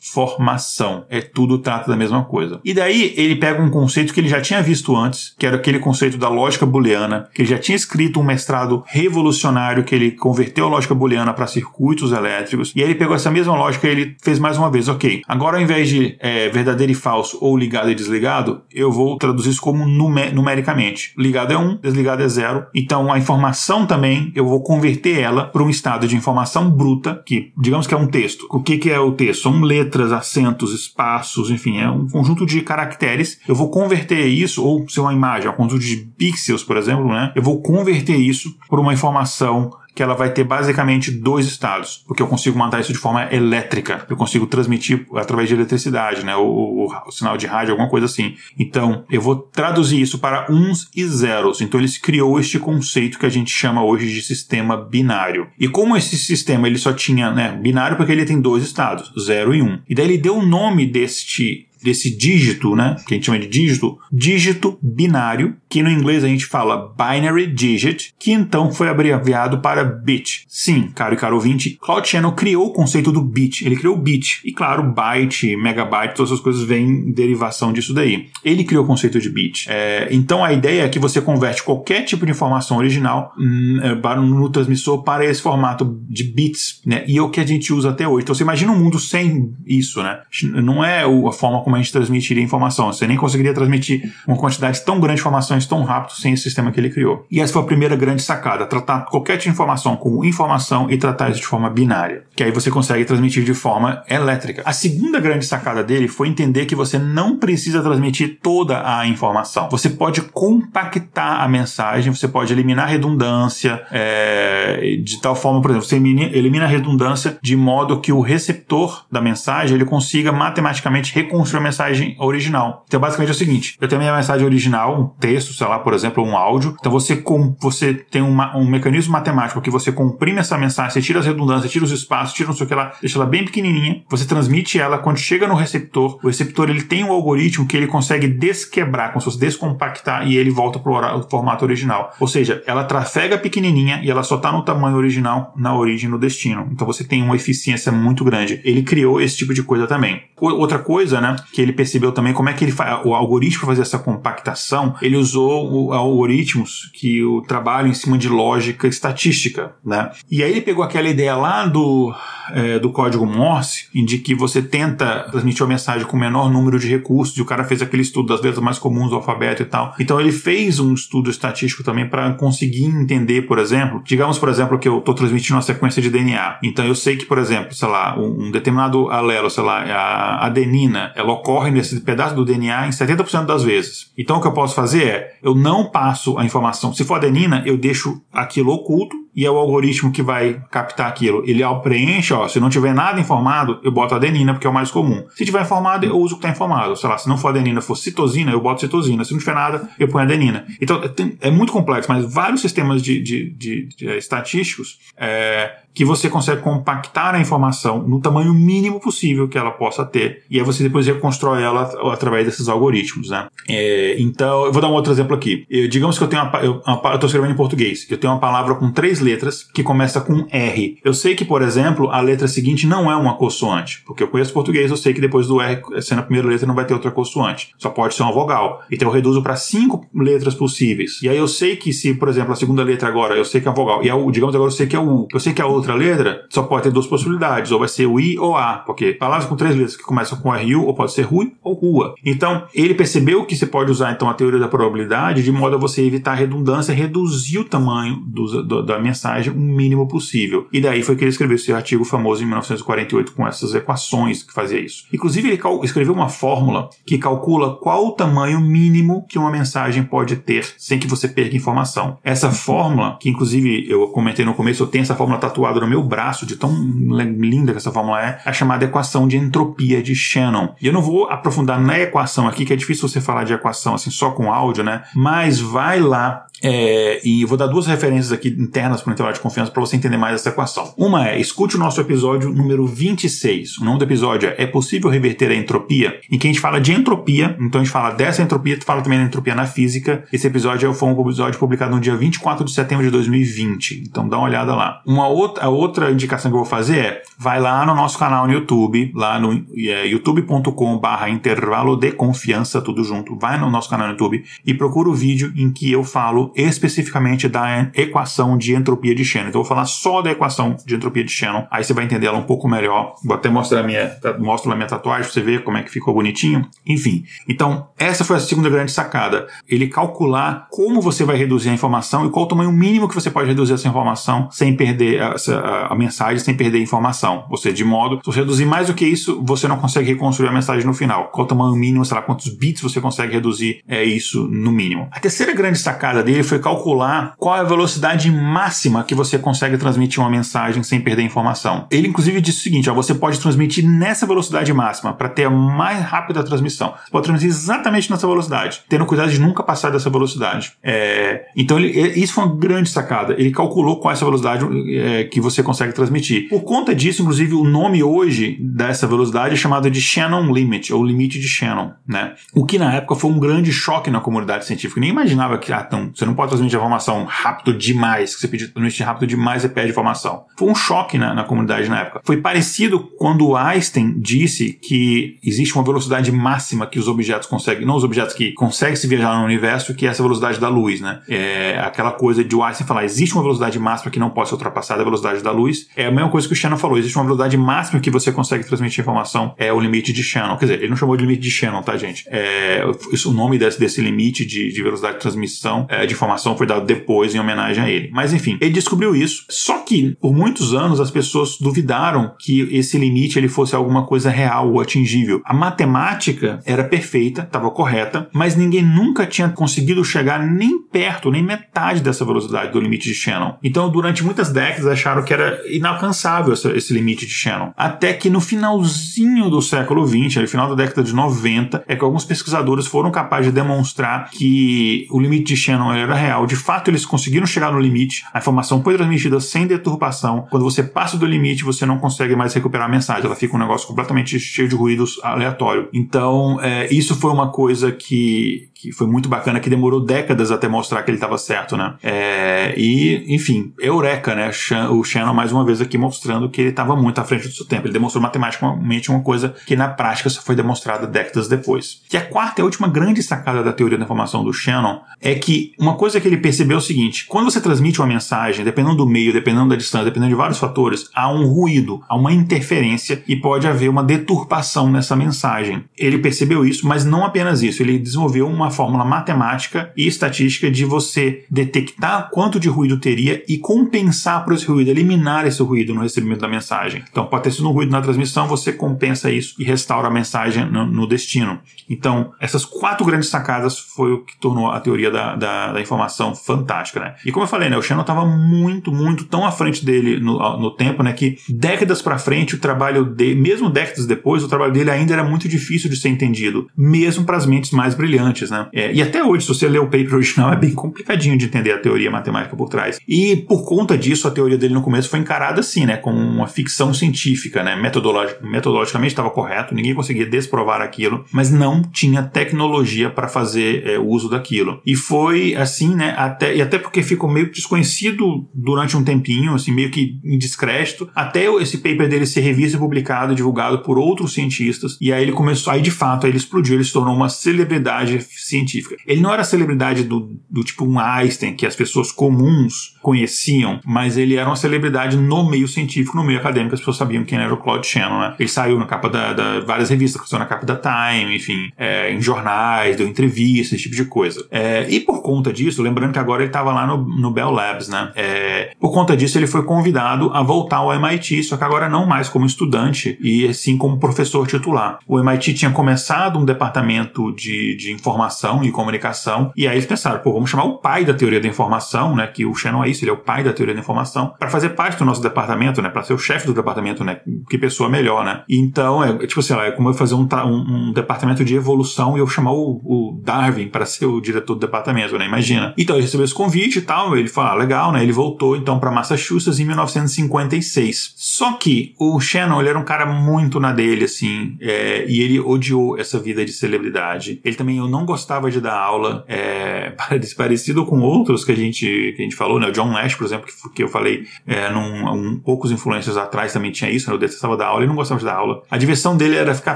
informação. É tudo trata da mesma coisa. E daí ele pega um conceito que ele já tinha visto antes, que era aquele conceito da lógica booleana, que ele já tinha escrito um mestrado revolucionário que ele converteu a lógica booleana para circuitos elétricos. E aí ele pegou essa mesma lógica e ele fez mais uma vez, ok. Agora ao invés de é, verdadeiro e falso ou ligado e desligado, eu vou traduzir isso como numericamente. Ligado é 1, um, desligado é 0. Então a informação também eu vou converter ela para um estado de informação bruta, que digamos que é um texto. O que, que é o texto? São letras, acentos, espaços, enfim, é um conjunto de caracteres. Eu vou converter isso, ou se é uma imagem, é um conjunto de pixels, por exemplo, né? Eu vou converter isso por uma informação que ela vai ter basicamente dois estados, porque eu consigo mandar isso de forma elétrica, eu consigo transmitir através de eletricidade, né, o, sinal de rádio, alguma coisa assim. Então, eu vou traduzir isso para uns e zeros. Então, ele criou este conceito que a gente chama hoje de sistema binário. E como esse sistema ele só tinha, né, binário porque ele tem dois estados, 0 e 1. Um. E daí ele deu o nome deste desse dígito, né, que a gente chama de dígito, dígito binário, que no inglês a gente fala binary digit, que então foi abreviado para bit. Sim, caro e caro ouvinte, Cloud Channel criou o conceito do bit, ele criou o bit. E claro, byte, megabyte, todas essas coisas vêm derivação disso daí. Ele criou o conceito de bit. É, então a ideia é que você converte qualquer tipo de informação original hum, é, no transmissor para esse formato de bits, né, e é o que a gente usa até hoje. Então você imagina um mundo sem isso, né? Não é a forma como a gente transmitiria informação. Você nem conseguiria transmitir uma quantidade tão grande de informações tão rápido sem esse sistema que ele criou. E essa foi a primeira grande sacada: tratar qualquer tipo de informação como informação e tratar isso de forma binária. Que aí você consegue transmitir de forma elétrica. A segunda grande sacada dele foi entender que você não precisa transmitir toda a informação. Você pode compactar a mensagem, você pode eliminar redundância, é, de tal forma, por exemplo, você elimina a redundância de modo que o receptor da mensagem ele consiga matematicamente reconstruir uma mensagem original. Então, basicamente é o seguinte: eu tenho a minha mensagem original, um texto, sei lá, por exemplo, um áudio. Então, você, com, você tem uma, um mecanismo matemático que você comprime essa mensagem, você tira as redundâncias, tira os espaços, tira não sei o que lá, deixa ela bem pequenininha, você transmite ela, quando chega no receptor, o receptor ele tem um algoritmo que ele consegue desquebrar, como se fosse descompactar e ele volta para o formato original. Ou seja, ela trafega pequenininha e ela só está no tamanho original, na origem, no destino. Então você tem uma eficiência muito grande. Ele criou esse tipo de coisa também. Outra coisa, né, que ele percebeu também como é que ele faz o algoritmo para fazer essa compactação, ele usou algoritmos que o trabalho em cima de lógica estatística, né? E aí ele pegou aquela ideia lá do é, do código Morse, de que você tenta transmitir uma mensagem com o menor número de recursos, e o cara fez aquele estudo das letras mais comuns do alfabeto e tal. Então ele fez um estudo estatístico também para conseguir entender, por exemplo, digamos, por exemplo, que eu estou transmitindo uma sequência de DNA. Então eu sei que, por exemplo, sei lá, um, determinado alelo, sei lá, a adenina, ela ocorre nesse pedaço do DNA em 70% das vezes. Então o que eu posso fazer é, eu não passo a informação. Se for adenina, eu deixo aquilo oculto e é o algoritmo que vai captar aquilo. Ele preenche, ó, se não tiver nada informado, eu boto adenina, porque é o mais comum. Se tiver informado, eu uso o que está informado. Sei lá, se não for adenina, for citosina, eu boto citosina. Se não tiver nada, eu ponho adenina. Então, é muito complexo, mas vários sistemas de, de, de, de estatísticos é, que você consegue compactar a informação no tamanho mínimo possível que ela possa ter, e aí você depois reconstrói ela através desses algoritmos, né? É, então, eu vou dar um outro exemplo aqui. Eu, digamos que eu tenho uma, eu estou escrevendo em português, eu tenho uma palavra com três letras que começa com R. Eu sei que, por exemplo, a letra seguinte não é uma consoante, porque eu conheço português, eu sei que depois do R sendo a primeira letra não vai ter outra consoante, só pode ser uma vogal. Então eu reduzo para cinco letras possíveis. E aí eu sei que se, por exemplo, a segunda letra agora, eu sei que é a vogal, e U, digamos agora eu sei que é o U, eu sei que a outra outra letra, só pode ter duas possibilidades, ou vai ser o I ou A, porque palavras com três letras que começam com RU, ou pode ser RUI ou RUA. Então, ele percebeu que você pode usar então a teoria da probabilidade de modo a você evitar redundância, reduzir o tamanho do, do, da mensagem o mínimo possível. E daí foi que ele escreveu esse artigo famoso em 1948 com essas equações que fazia isso. Inclusive, ele escreveu uma fórmula que calcula qual o tamanho mínimo que uma mensagem pode ter sem que você perca informação. Essa fórmula, que inclusive eu comentei no começo, eu tenho essa fórmula tatuada no meu braço, de tão linda que essa fórmula é, é a chamada equação de entropia de Shannon. E eu não vou aprofundar na equação aqui, que é difícil você falar de equação assim só com áudio, né? Mas vai lá é, e vou dar duas referências aqui internas para o intervalo de confiança para você entender mais essa equação. Uma é, escute o nosso episódio número 26. O nome do episódio é É possível reverter a entropia? Em que a gente fala de entropia, então a gente fala dessa entropia, fala também da entropia na física. Esse episódio foi um episódio publicado no dia 24 de setembro de 2020. Então dá uma olhada lá. Uma outra, a outra indicação que eu vou fazer é, vai lá no nosso canal no YouTube, lá no é, youtube.com barra intervalo de confiança, tudo junto. Vai no nosso canal no YouTube e procura o vídeo em que eu falo especificamente da equação de entropia de Shannon. Então eu vou falar só da equação de entropia de Shannon, aí você vai entender ela um pouco melhor. Vou até mostrar a minha, mostro a minha tatuagem para você ver como é que ficou bonitinho. Enfim, então essa foi a segunda grande sacada. Ele calcular como você vai reduzir a informação e qual o tamanho mínimo que você pode reduzir essa informação sem perder a, a, a mensagem, sem perder a informação. Ou seja, de modo, se você reduzir mais do que isso, você não consegue reconstruir a mensagem no final. Qual o tamanho mínimo, sei lá, quantos bits você consegue reduzir é isso no mínimo. A terceira grande sacada dele foi calcular qual é a velocidade máxima que você consegue transmitir uma mensagem sem perder informação. Ele, inclusive, disse o seguinte: ó, você pode transmitir nessa velocidade máxima para ter a mais rápida transmissão. Você pode transmitir exatamente nessa velocidade, tendo cuidado de nunca passar dessa velocidade. É, então, ele, isso foi uma grande sacada. Ele calculou qual é essa velocidade é, que você consegue transmitir. Por conta disso, inclusive, o nome hoje dessa velocidade é chamado de Shannon Limit, ou limite de Shannon. Né? O que na época foi um grande choque na comunidade científica. Nem imaginava que ah, tão, você não pode transmitir informação rápido demais, que você pedir transmitir rápido demais e perde informação. Foi um choque na, na comunidade na época. Foi parecido quando Einstein disse que existe uma velocidade máxima que os objetos conseguem, não os objetos que conseguem se viajar no universo, que é essa velocidade da luz, né? É aquela coisa de Einstein falar, existe uma velocidade máxima que não pode ser ultrapassada, a velocidade da luz. É a mesma coisa que o Shannon falou, existe uma velocidade máxima que você consegue transmitir informação, é o limite de Shannon. Quer dizer, ele não chamou de limite de Shannon, tá, gente? É, isso, o nome desse, desse limite de, de velocidade de transmissão é de informação foi dado depois em homenagem a ele. Mas enfim, ele descobriu isso. Só que por muitos anos as pessoas duvidaram que esse limite ele fosse alguma coisa real ou atingível. A matemática era perfeita, estava correta, mas ninguém nunca tinha conseguido chegar nem perto, nem metade dessa velocidade do limite de Shannon. Então, durante muitas décadas acharam que era inalcançável esse limite de Shannon. Até que no finalzinho do século XX, no final da década de 90, é que alguns pesquisadores foram capazes de demonstrar que o limite de Shannon era real. De fato, eles conseguiram chegar no limite. A informação foi transmitida sem deturpação. Quando você passa do limite, você não consegue mais recuperar a mensagem. Ela fica um negócio completamente cheio de ruídos aleatório. Então, é, isso foi uma coisa que, que foi muito bacana, que demorou décadas até mostrar que ele estava certo, né? É, e, enfim, eureka, né? O Shannon, mais uma vez aqui, mostrando que ele estava muito à frente do seu tempo. Ele demonstrou matematicamente uma coisa que na prática só foi demonstrada décadas depois. E a quarta e última grande sacada da teoria da informação do Shannon é que uma coisa que ele percebeu é o seguinte: quando você transmite uma mensagem, dependendo do meio, dependendo da distância, dependendo de vários fatores, há um ruído, há uma interferência e pode haver uma deturpação nessa mensagem. Ele percebeu isso, mas não apenas isso. Ele desenvolveu uma fórmula matemática e estatística de você detectar quanto de ruído teria e compensar por esse ruído, eliminar esse ruído no recebimento da mensagem. Então, pode ter sido um ruído na transmissão, você compensa isso e restaura a mensagem no, no destino. Então, essas quatro grandes sacadas foi o que tornou a teoria da, da, da informação fantástica, né? E como eu falei, né, o Shannon estava muito, muito tão à frente dele no, no tempo, né, que décadas para frente o trabalho dele, mesmo décadas depois, o trabalho dele ainda era muito difícil de ser entendido, mesmo para as mentes mais brilhantes, né? É, e até hoje, se você ler o paper original, <laughs> é bem complicadinho de entender a teoria matemática por trás. E por conta disso, a teoria dele no começo foi encarada assim, né, como uma ficção científica, né? Metodologic, metodologicamente estava correto, ninguém conseguia desprovar aquilo, mas não tinha tecnologia para fazer é, uso daquilo. E foi assim, né, até, e até porque ficou meio desconhecido durante um tempinho, assim, meio que em descrédito, até esse paper dele ser revisto e publicado, divulgado por outros cientistas, e aí ele começou, aí de fato, aí ele explodiu, ele se tornou uma celebridade científica. Ele não era celebridade do, do tipo um Einstein, que as pessoas comuns conheciam, mas ele era uma celebridade no meio científico, no meio acadêmico, as pessoas sabiam quem era o Claude Shannon, né? Ele saiu na capa da, da várias revistas, saiu na capa da Time, enfim, é, em jornais, deu entrevistas, esse tipo de coisa. É, e por conta disso, lembrando que agora ele estava lá no, no Bell Labs, né? É, por conta disso, ele foi convidado a voltar ao MIT, só que agora não mais como estudante, e sim como professor titular. O MIT tinha começado um departamento de, de informação e comunicação, e aí eles pensaram, pô, vamos chamar o pai da teoria da informação, né? Que o Shannon é isso, ele é o pai da teoria da informação, para fazer parte do nosso departamento, né? Para ser o chefe do departamento, né? Que pessoa melhor, né? Então, é tipo, sei lá, é como eu fazer um, um, um departamento de evolução e eu chamar o, o Darwin para ser o diretor do departamento, né? Imagina. Então, ele recebeu esse convite e tal, ele falou, ah, legal, né? Ele voltou então para Massachusetts em 1956. Só que o Shannon, ele era um cara muito na dele, assim, é, e ele odiou essa vida de celebridade. Ele também, eu não gostava de dar aula, é, <laughs> parecido com outros que a gente, que a gente falou, né? O John Nash, por exemplo, que, que eu falei é, num, um, poucos influências atrás também tinha isso, né? Eu detestava dar aula, ele não gostava de dar aula. A diversão dele era ficar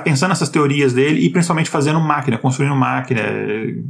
pensando nessas teorias dele e principalmente fazendo máquina, construindo máquina,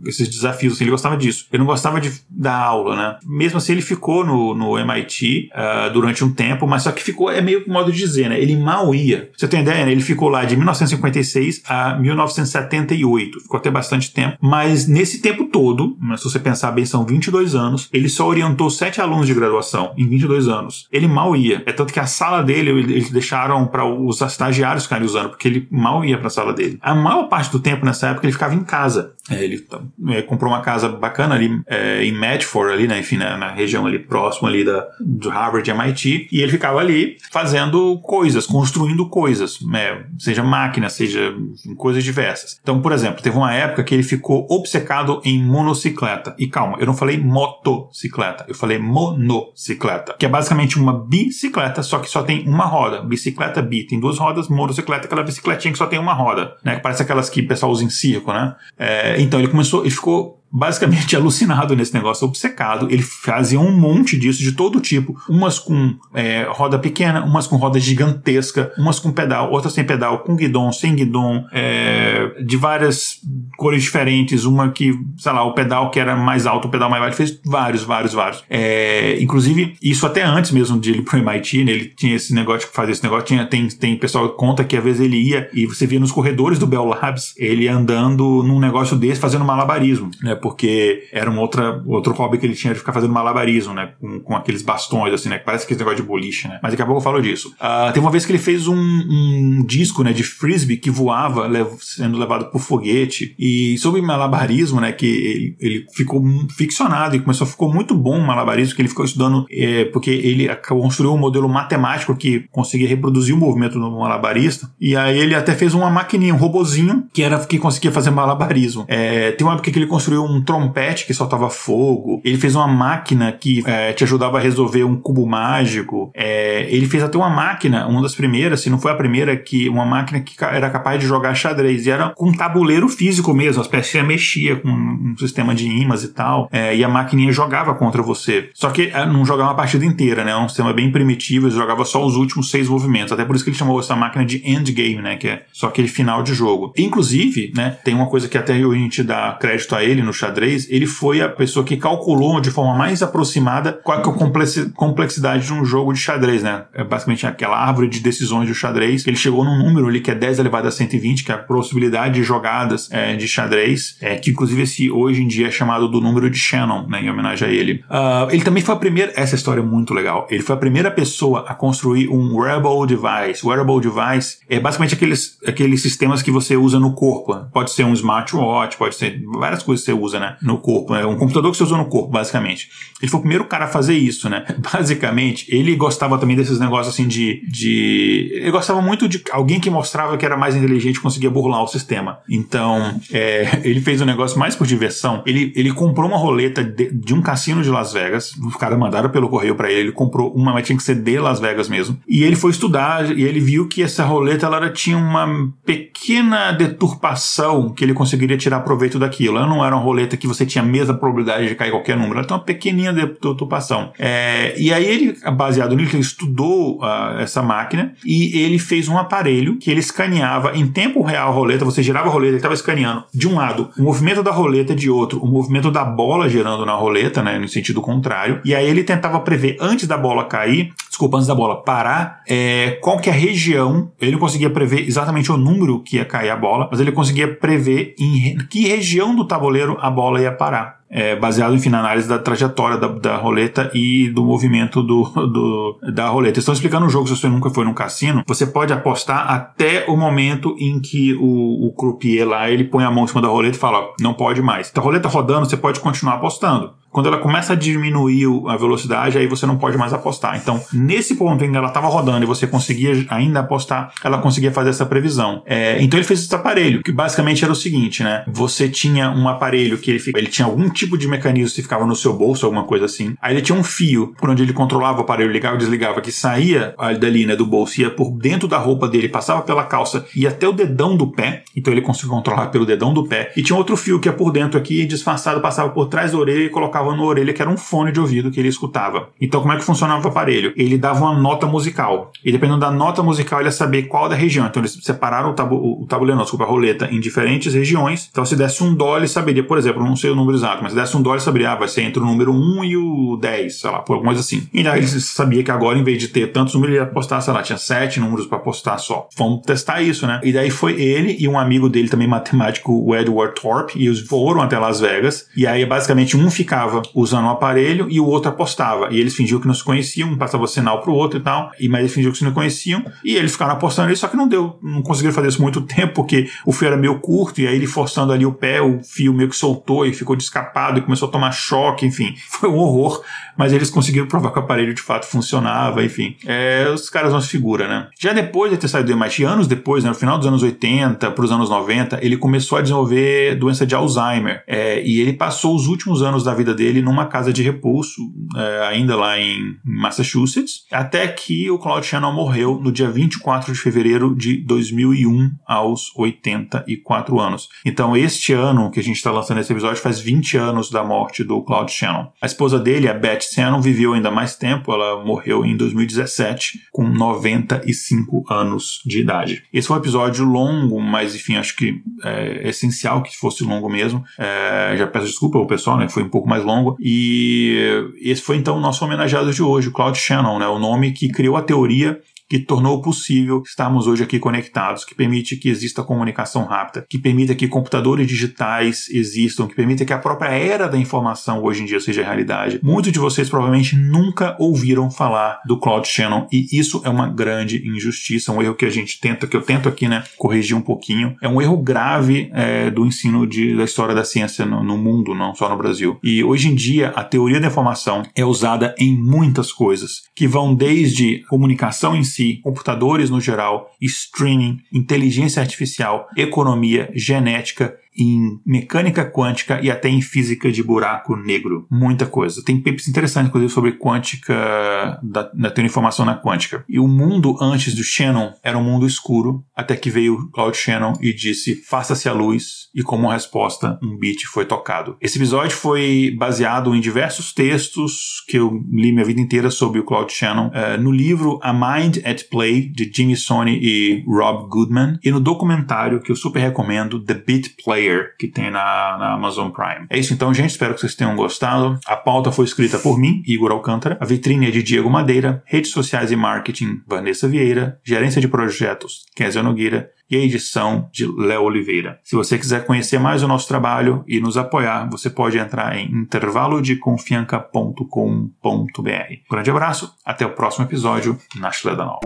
esses desafios, assim, ele gostava disso. Ele não gostava de dar aula, né? Mesmo assim, ele ficou no, no MIT uh, ah, durante um tempo, mas só que ficou, é meio modo de dizer, né? Ele mal ia. Você tem ideia, né? Ele ficou lá de 1956 a 1978. Ficou até bastante tempo. Mas nesse tempo todo, se você pensar bem, são 22 anos, ele só orientou sete alunos de graduação em 22 anos. Ele mal ia. É tanto que a sala dele, eles deixaram para os estagiários ficarem usando, porque ele mal ia para a sala dele. A maior parte do tempo nessa época ele ficava em casa. É, ele é, comprou uma casa bacana ali é, em Medford, ali, né? Enfim, na, na, região ali próximo ali da, do Harvard MIT. E ele ficava ali fazendo coisas, construindo coisas, né? seja máquina, seja coisas diversas. Então, por exemplo, teve uma época que ele ficou obcecado em monocicleta. E calma, eu não falei motocicleta, eu falei monocicleta, que é basicamente uma bicicleta, só que só tem uma roda. Bicicleta bi, tem duas rodas, motocicleta, aquela bicicletinha que só tem uma roda, né? Que parece aquelas que o pessoal usa em circo, né? É, então ele começou, ele ficou basicamente <laughs> alucinado nesse negócio, obcecado. Ele fazia um monte disso de todo tipo, umas com é, roda pequena, umas com roda gigantesca, umas com pedal, outras sem pedal, com guidon, sem guidon, é, de várias cores diferentes, uma que, sei lá, o pedal que era mais alto, o pedal mais baixo, fez vários, vários, vários. É, inclusive, isso até antes mesmo de ele pro MIT, né, ele tinha esse negócio que fazia esse negócio, tinha, tem, tem pessoal que conta que às vezes ele ia e você via nos corredores do Bell Labs, ele andando num negócio desse, fazendo malabarismo, né, porque era um outra, outro hobby que ele tinha de ficar fazendo malabarismo, né? Com, com aqueles bastões, assim, né? Que parece negócio de boliche, né? Mas daqui a pouco eu falo disso. Uh, tem uma vez que ele fez um, um disco, né? De frisbee que voava, lev sendo levado por foguete. E sobre malabarismo, né? Que ele, ele ficou ficcionado e começou, ficou muito bom o malabarismo, que ele ficou estudando, é, porque ele construiu um modelo matemático que conseguia reproduzir o movimento do malabarista. E aí ele até fez uma maquininha, um robozinho, que era que conseguia fazer malabarismo. É, tem uma época que ele construiu um trompete que soltava fogo. Ele fez uma máquina que é, te ajudava a resolver um cubo mágico. É, ele fez até uma máquina, uma das primeiras, se não foi a primeira, que uma máquina que era capaz de jogar xadrez. E era com um tabuleiro físico mesmo. As peças mexia com um sistema de imãs e tal. É, e a maquininha jogava contra você. Só que é, não jogava uma partida inteira, né? Um sistema bem primitivo. Ele jogava só os últimos seis movimentos. Até por isso que ele chamou essa máquina de endgame, né? Que é só aquele final de jogo. Inclusive, né? Tem uma coisa que até a gente dá crédito a ele no xadrez. Ele foi a pessoa que calculou de forma mais aproximada qual é a complexidade de um jogo de xadrez, né? É basicamente aquela árvore de decisões do xadrez. Ele chegou num número ali que é 10 elevado a 120, que é a possibilidade de jogadas é, de xadrez, é, que inclusive esse hoje em dia é chamado do número de Shannon, né? Em homenagem a ele. Uh, ele também foi a primeira. Essa história é muito legal. Ele foi a primeira pessoa a construir um wearable device. Wearable device é basicamente aqueles, aqueles sistemas que você usa no corpo. Pode ser um smartwatch, pode ser várias coisas que você usa, né? No corpo. É um computador que você usa no corpo, basicamente. Ele foi o primeiro cara a fazer isso, né? <laughs> Basicamente, ele gostava também desses negócios assim de. de... Ele gostava muito de alguém que mostrava que era mais inteligente conseguia burlar o sistema. Então, é, <laughs> ele fez um negócio mais por diversão. Ele, ele comprou uma roleta de, de um cassino de Las Vegas. Os caras mandaram pelo correio para ele. Ele comprou uma, mas tinha que ser de Las Vegas mesmo. E ele foi estudar e ele viu que essa roleta ela tinha uma pequena deturpação que ele conseguiria tirar proveito daquilo. Ela não era uma roleta que você tinha a mesma probabilidade de cair qualquer número. Tem uma pequenininha deturpação. É, e aí ele, baseado nisso, ele estudou uh, essa máquina e ele fez um aparelho que ele escaneava em tempo real a roleta. Você girava a roleta, ele estava escaneando de um lado o movimento da roleta, de outro o movimento da bola girando na roleta, né, no sentido contrário. E aí ele tentava prever antes da bola cair desculpa, antes da bola parar, é, qual que é a região, ele não conseguia prever exatamente o número que ia cair a bola, mas ele conseguia prever em que região do tabuleiro a bola ia parar é, baseado, enfim, na análise da trajetória da, da roleta e do movimento do, do, da roleta. Estão explicando o jogo, se você nunca foi num cassino, você pode apostar até o momento em que o, o croupier lá, ele põe a mão em cima da roleta e fala, ó, não pode mais. Então, a roleta rodando, você pode continuar apostando. Quando ela começa a diminuir a velocidade, aí você não pode mais apostar. Então, nesse ponto em que ela estava rodando e você conseguia ainda apostar, ela conseguia fazer essa previsão. É, então ele fez esse aparelho, que basicamente era o seguinte, né? Você tinha um aparelho que ele, ele tinha algum tipo de mecanismo que ficava no seu bolso, alguma coisa assim. Aí ele tinha um fio por onde ele controlava o aparelho, ligava e desligava, que saía dali, né, do bolso, ia por dentro da roupa dele, passava pela calça e até o dedão do pé. Então ele conseguia controlar pelo dedão do pé. E tinha outro fio que ia por dentro aqui, disfarçado, passava por trás da orelha e colocava na orelha, que era um fone de ouvido que ele escutava. Então como é que funcionava o aparelho? Ele dava uma nota musical. E dependendo da nota musical, ele ia saber qual da região. Então eles separaram o, tabu, o tabuleiro, não, desculpa, a roleta em diferentes regiões. Então se desse um dó, ele saberia, por exemplo, não sei o número exato, mas se desse um dólar, saberia, ah, vai ser entre o número 1 e o 10, sei lá, por alguma coisa assim. E aí ele sabia que agora, em vez de ter tantos números, ele ia apostar, sei lá, tinha sete números para apostar só. Vamos testar isso, né? E daí foi ele e um amigo dele também, matemático, o Edward Thorpe, e eles foram até Las Vegas. E aí, basicamente, um ficava usando o aparelho e o outro apostava. E eles fingiam que não se conheciam, um passava sinal pro outro e tal. E mas eles fingiam que se não conheciam. E eles ficaram apostando ali, só que não deu, não conseguiram fazer isso muito <laughs> tempo, porque o fio era meio curto, e aí ele forçando ali o pé, o fio meio que soltou e ficou descapado e começou a tomar choque, enfim, <laughs> foi um horror, mas eles conseguiram provar que o aparelho de fato funcionava, enfim. É, os caras se figura, né? Já depois de ter saído do MIT, anos depois, né, no final dos anos 80 para os anos 90, ele começou a desenvolver doença de Alzheimer. É, e ele passou os últimos anos da vida dele numa casa de repouso, é, ainda lá em Massachusetts, até que o Claude Shannon morreu no dia 24 de fevereiro de 2001, aos 84 anos. Então, este ano que a gente está lançando esse episódio faz 20 anos da morte do Claude Shannon. A esposa dele, a Beth Shannon, viveu ainda mais tempo, ela morreu em 2017 com 95 anos de idade. Esse foi um episódio longo, mas enfim, acho que é essencial que fosse longo mesmo. É, já peço desculpa ao pessoal, né, foi um pouco mais longo. E esse foi então o nosso homenageado de hoje, o Claude Shannon, né, o nome que criou a teoria que tornou possível estarmos hoje aqui conectados, que permite que exista comunicação rápida, que permita que computadores digitais existam, que permita que a própria era da informação hoje em dia seja realidade. Muitos de vocês provavelmente nunca ouviram falar do Claude Shannon e isso é uma grande injustiça, um erro que a gente tenta, que eu tento aqui, né, corrigir um pouquinho. É um erro grave é, do ensino de, da história da ciência no, no mundo, não só no Brasil. E hoje em dia a teoria da informação é usada em muitas coisas, que vão desde comunicação em si, computadores no geral, streaming, inteligência artificial, economia, genética em mecânica quântica e até em física de buraco negro. Muita coisa. Tem papers interessantes, inclusive, sobre quântica, da, da teoria informação na quântica. E o mundo antes do Shannon era um mundo escuro, até que veio Claude Shannon e disse: faça-se a luz, e como resposta, um beat foi tocado. Esse episódio foi baseado em diversos textos que eu li minha vida inteira sobre o Claude Shannon, uh, no livro A Mind at Play, de Jimmy Sony e Rob Goodman, e no documentário que eu super recomendo, The Beat Play Que tem na, na, Amazon Prime. É isso então, gente. Espero que vocês tenham gostado. A pauta foi escrita por mim, Igor Alcântara. A vitrine é de Diego Madeira. Redes sociais e marketing, Vanessa Vieira. Gerência de projetos, Kézia Nogueira e a edição de Léo Oliveira. Se você quiser conhecer mais o nosso trabalho e nos apoiar, você pode entrar em intervalodeconfianca.com.br. Grande abraço, até o próximo episódio na Danol.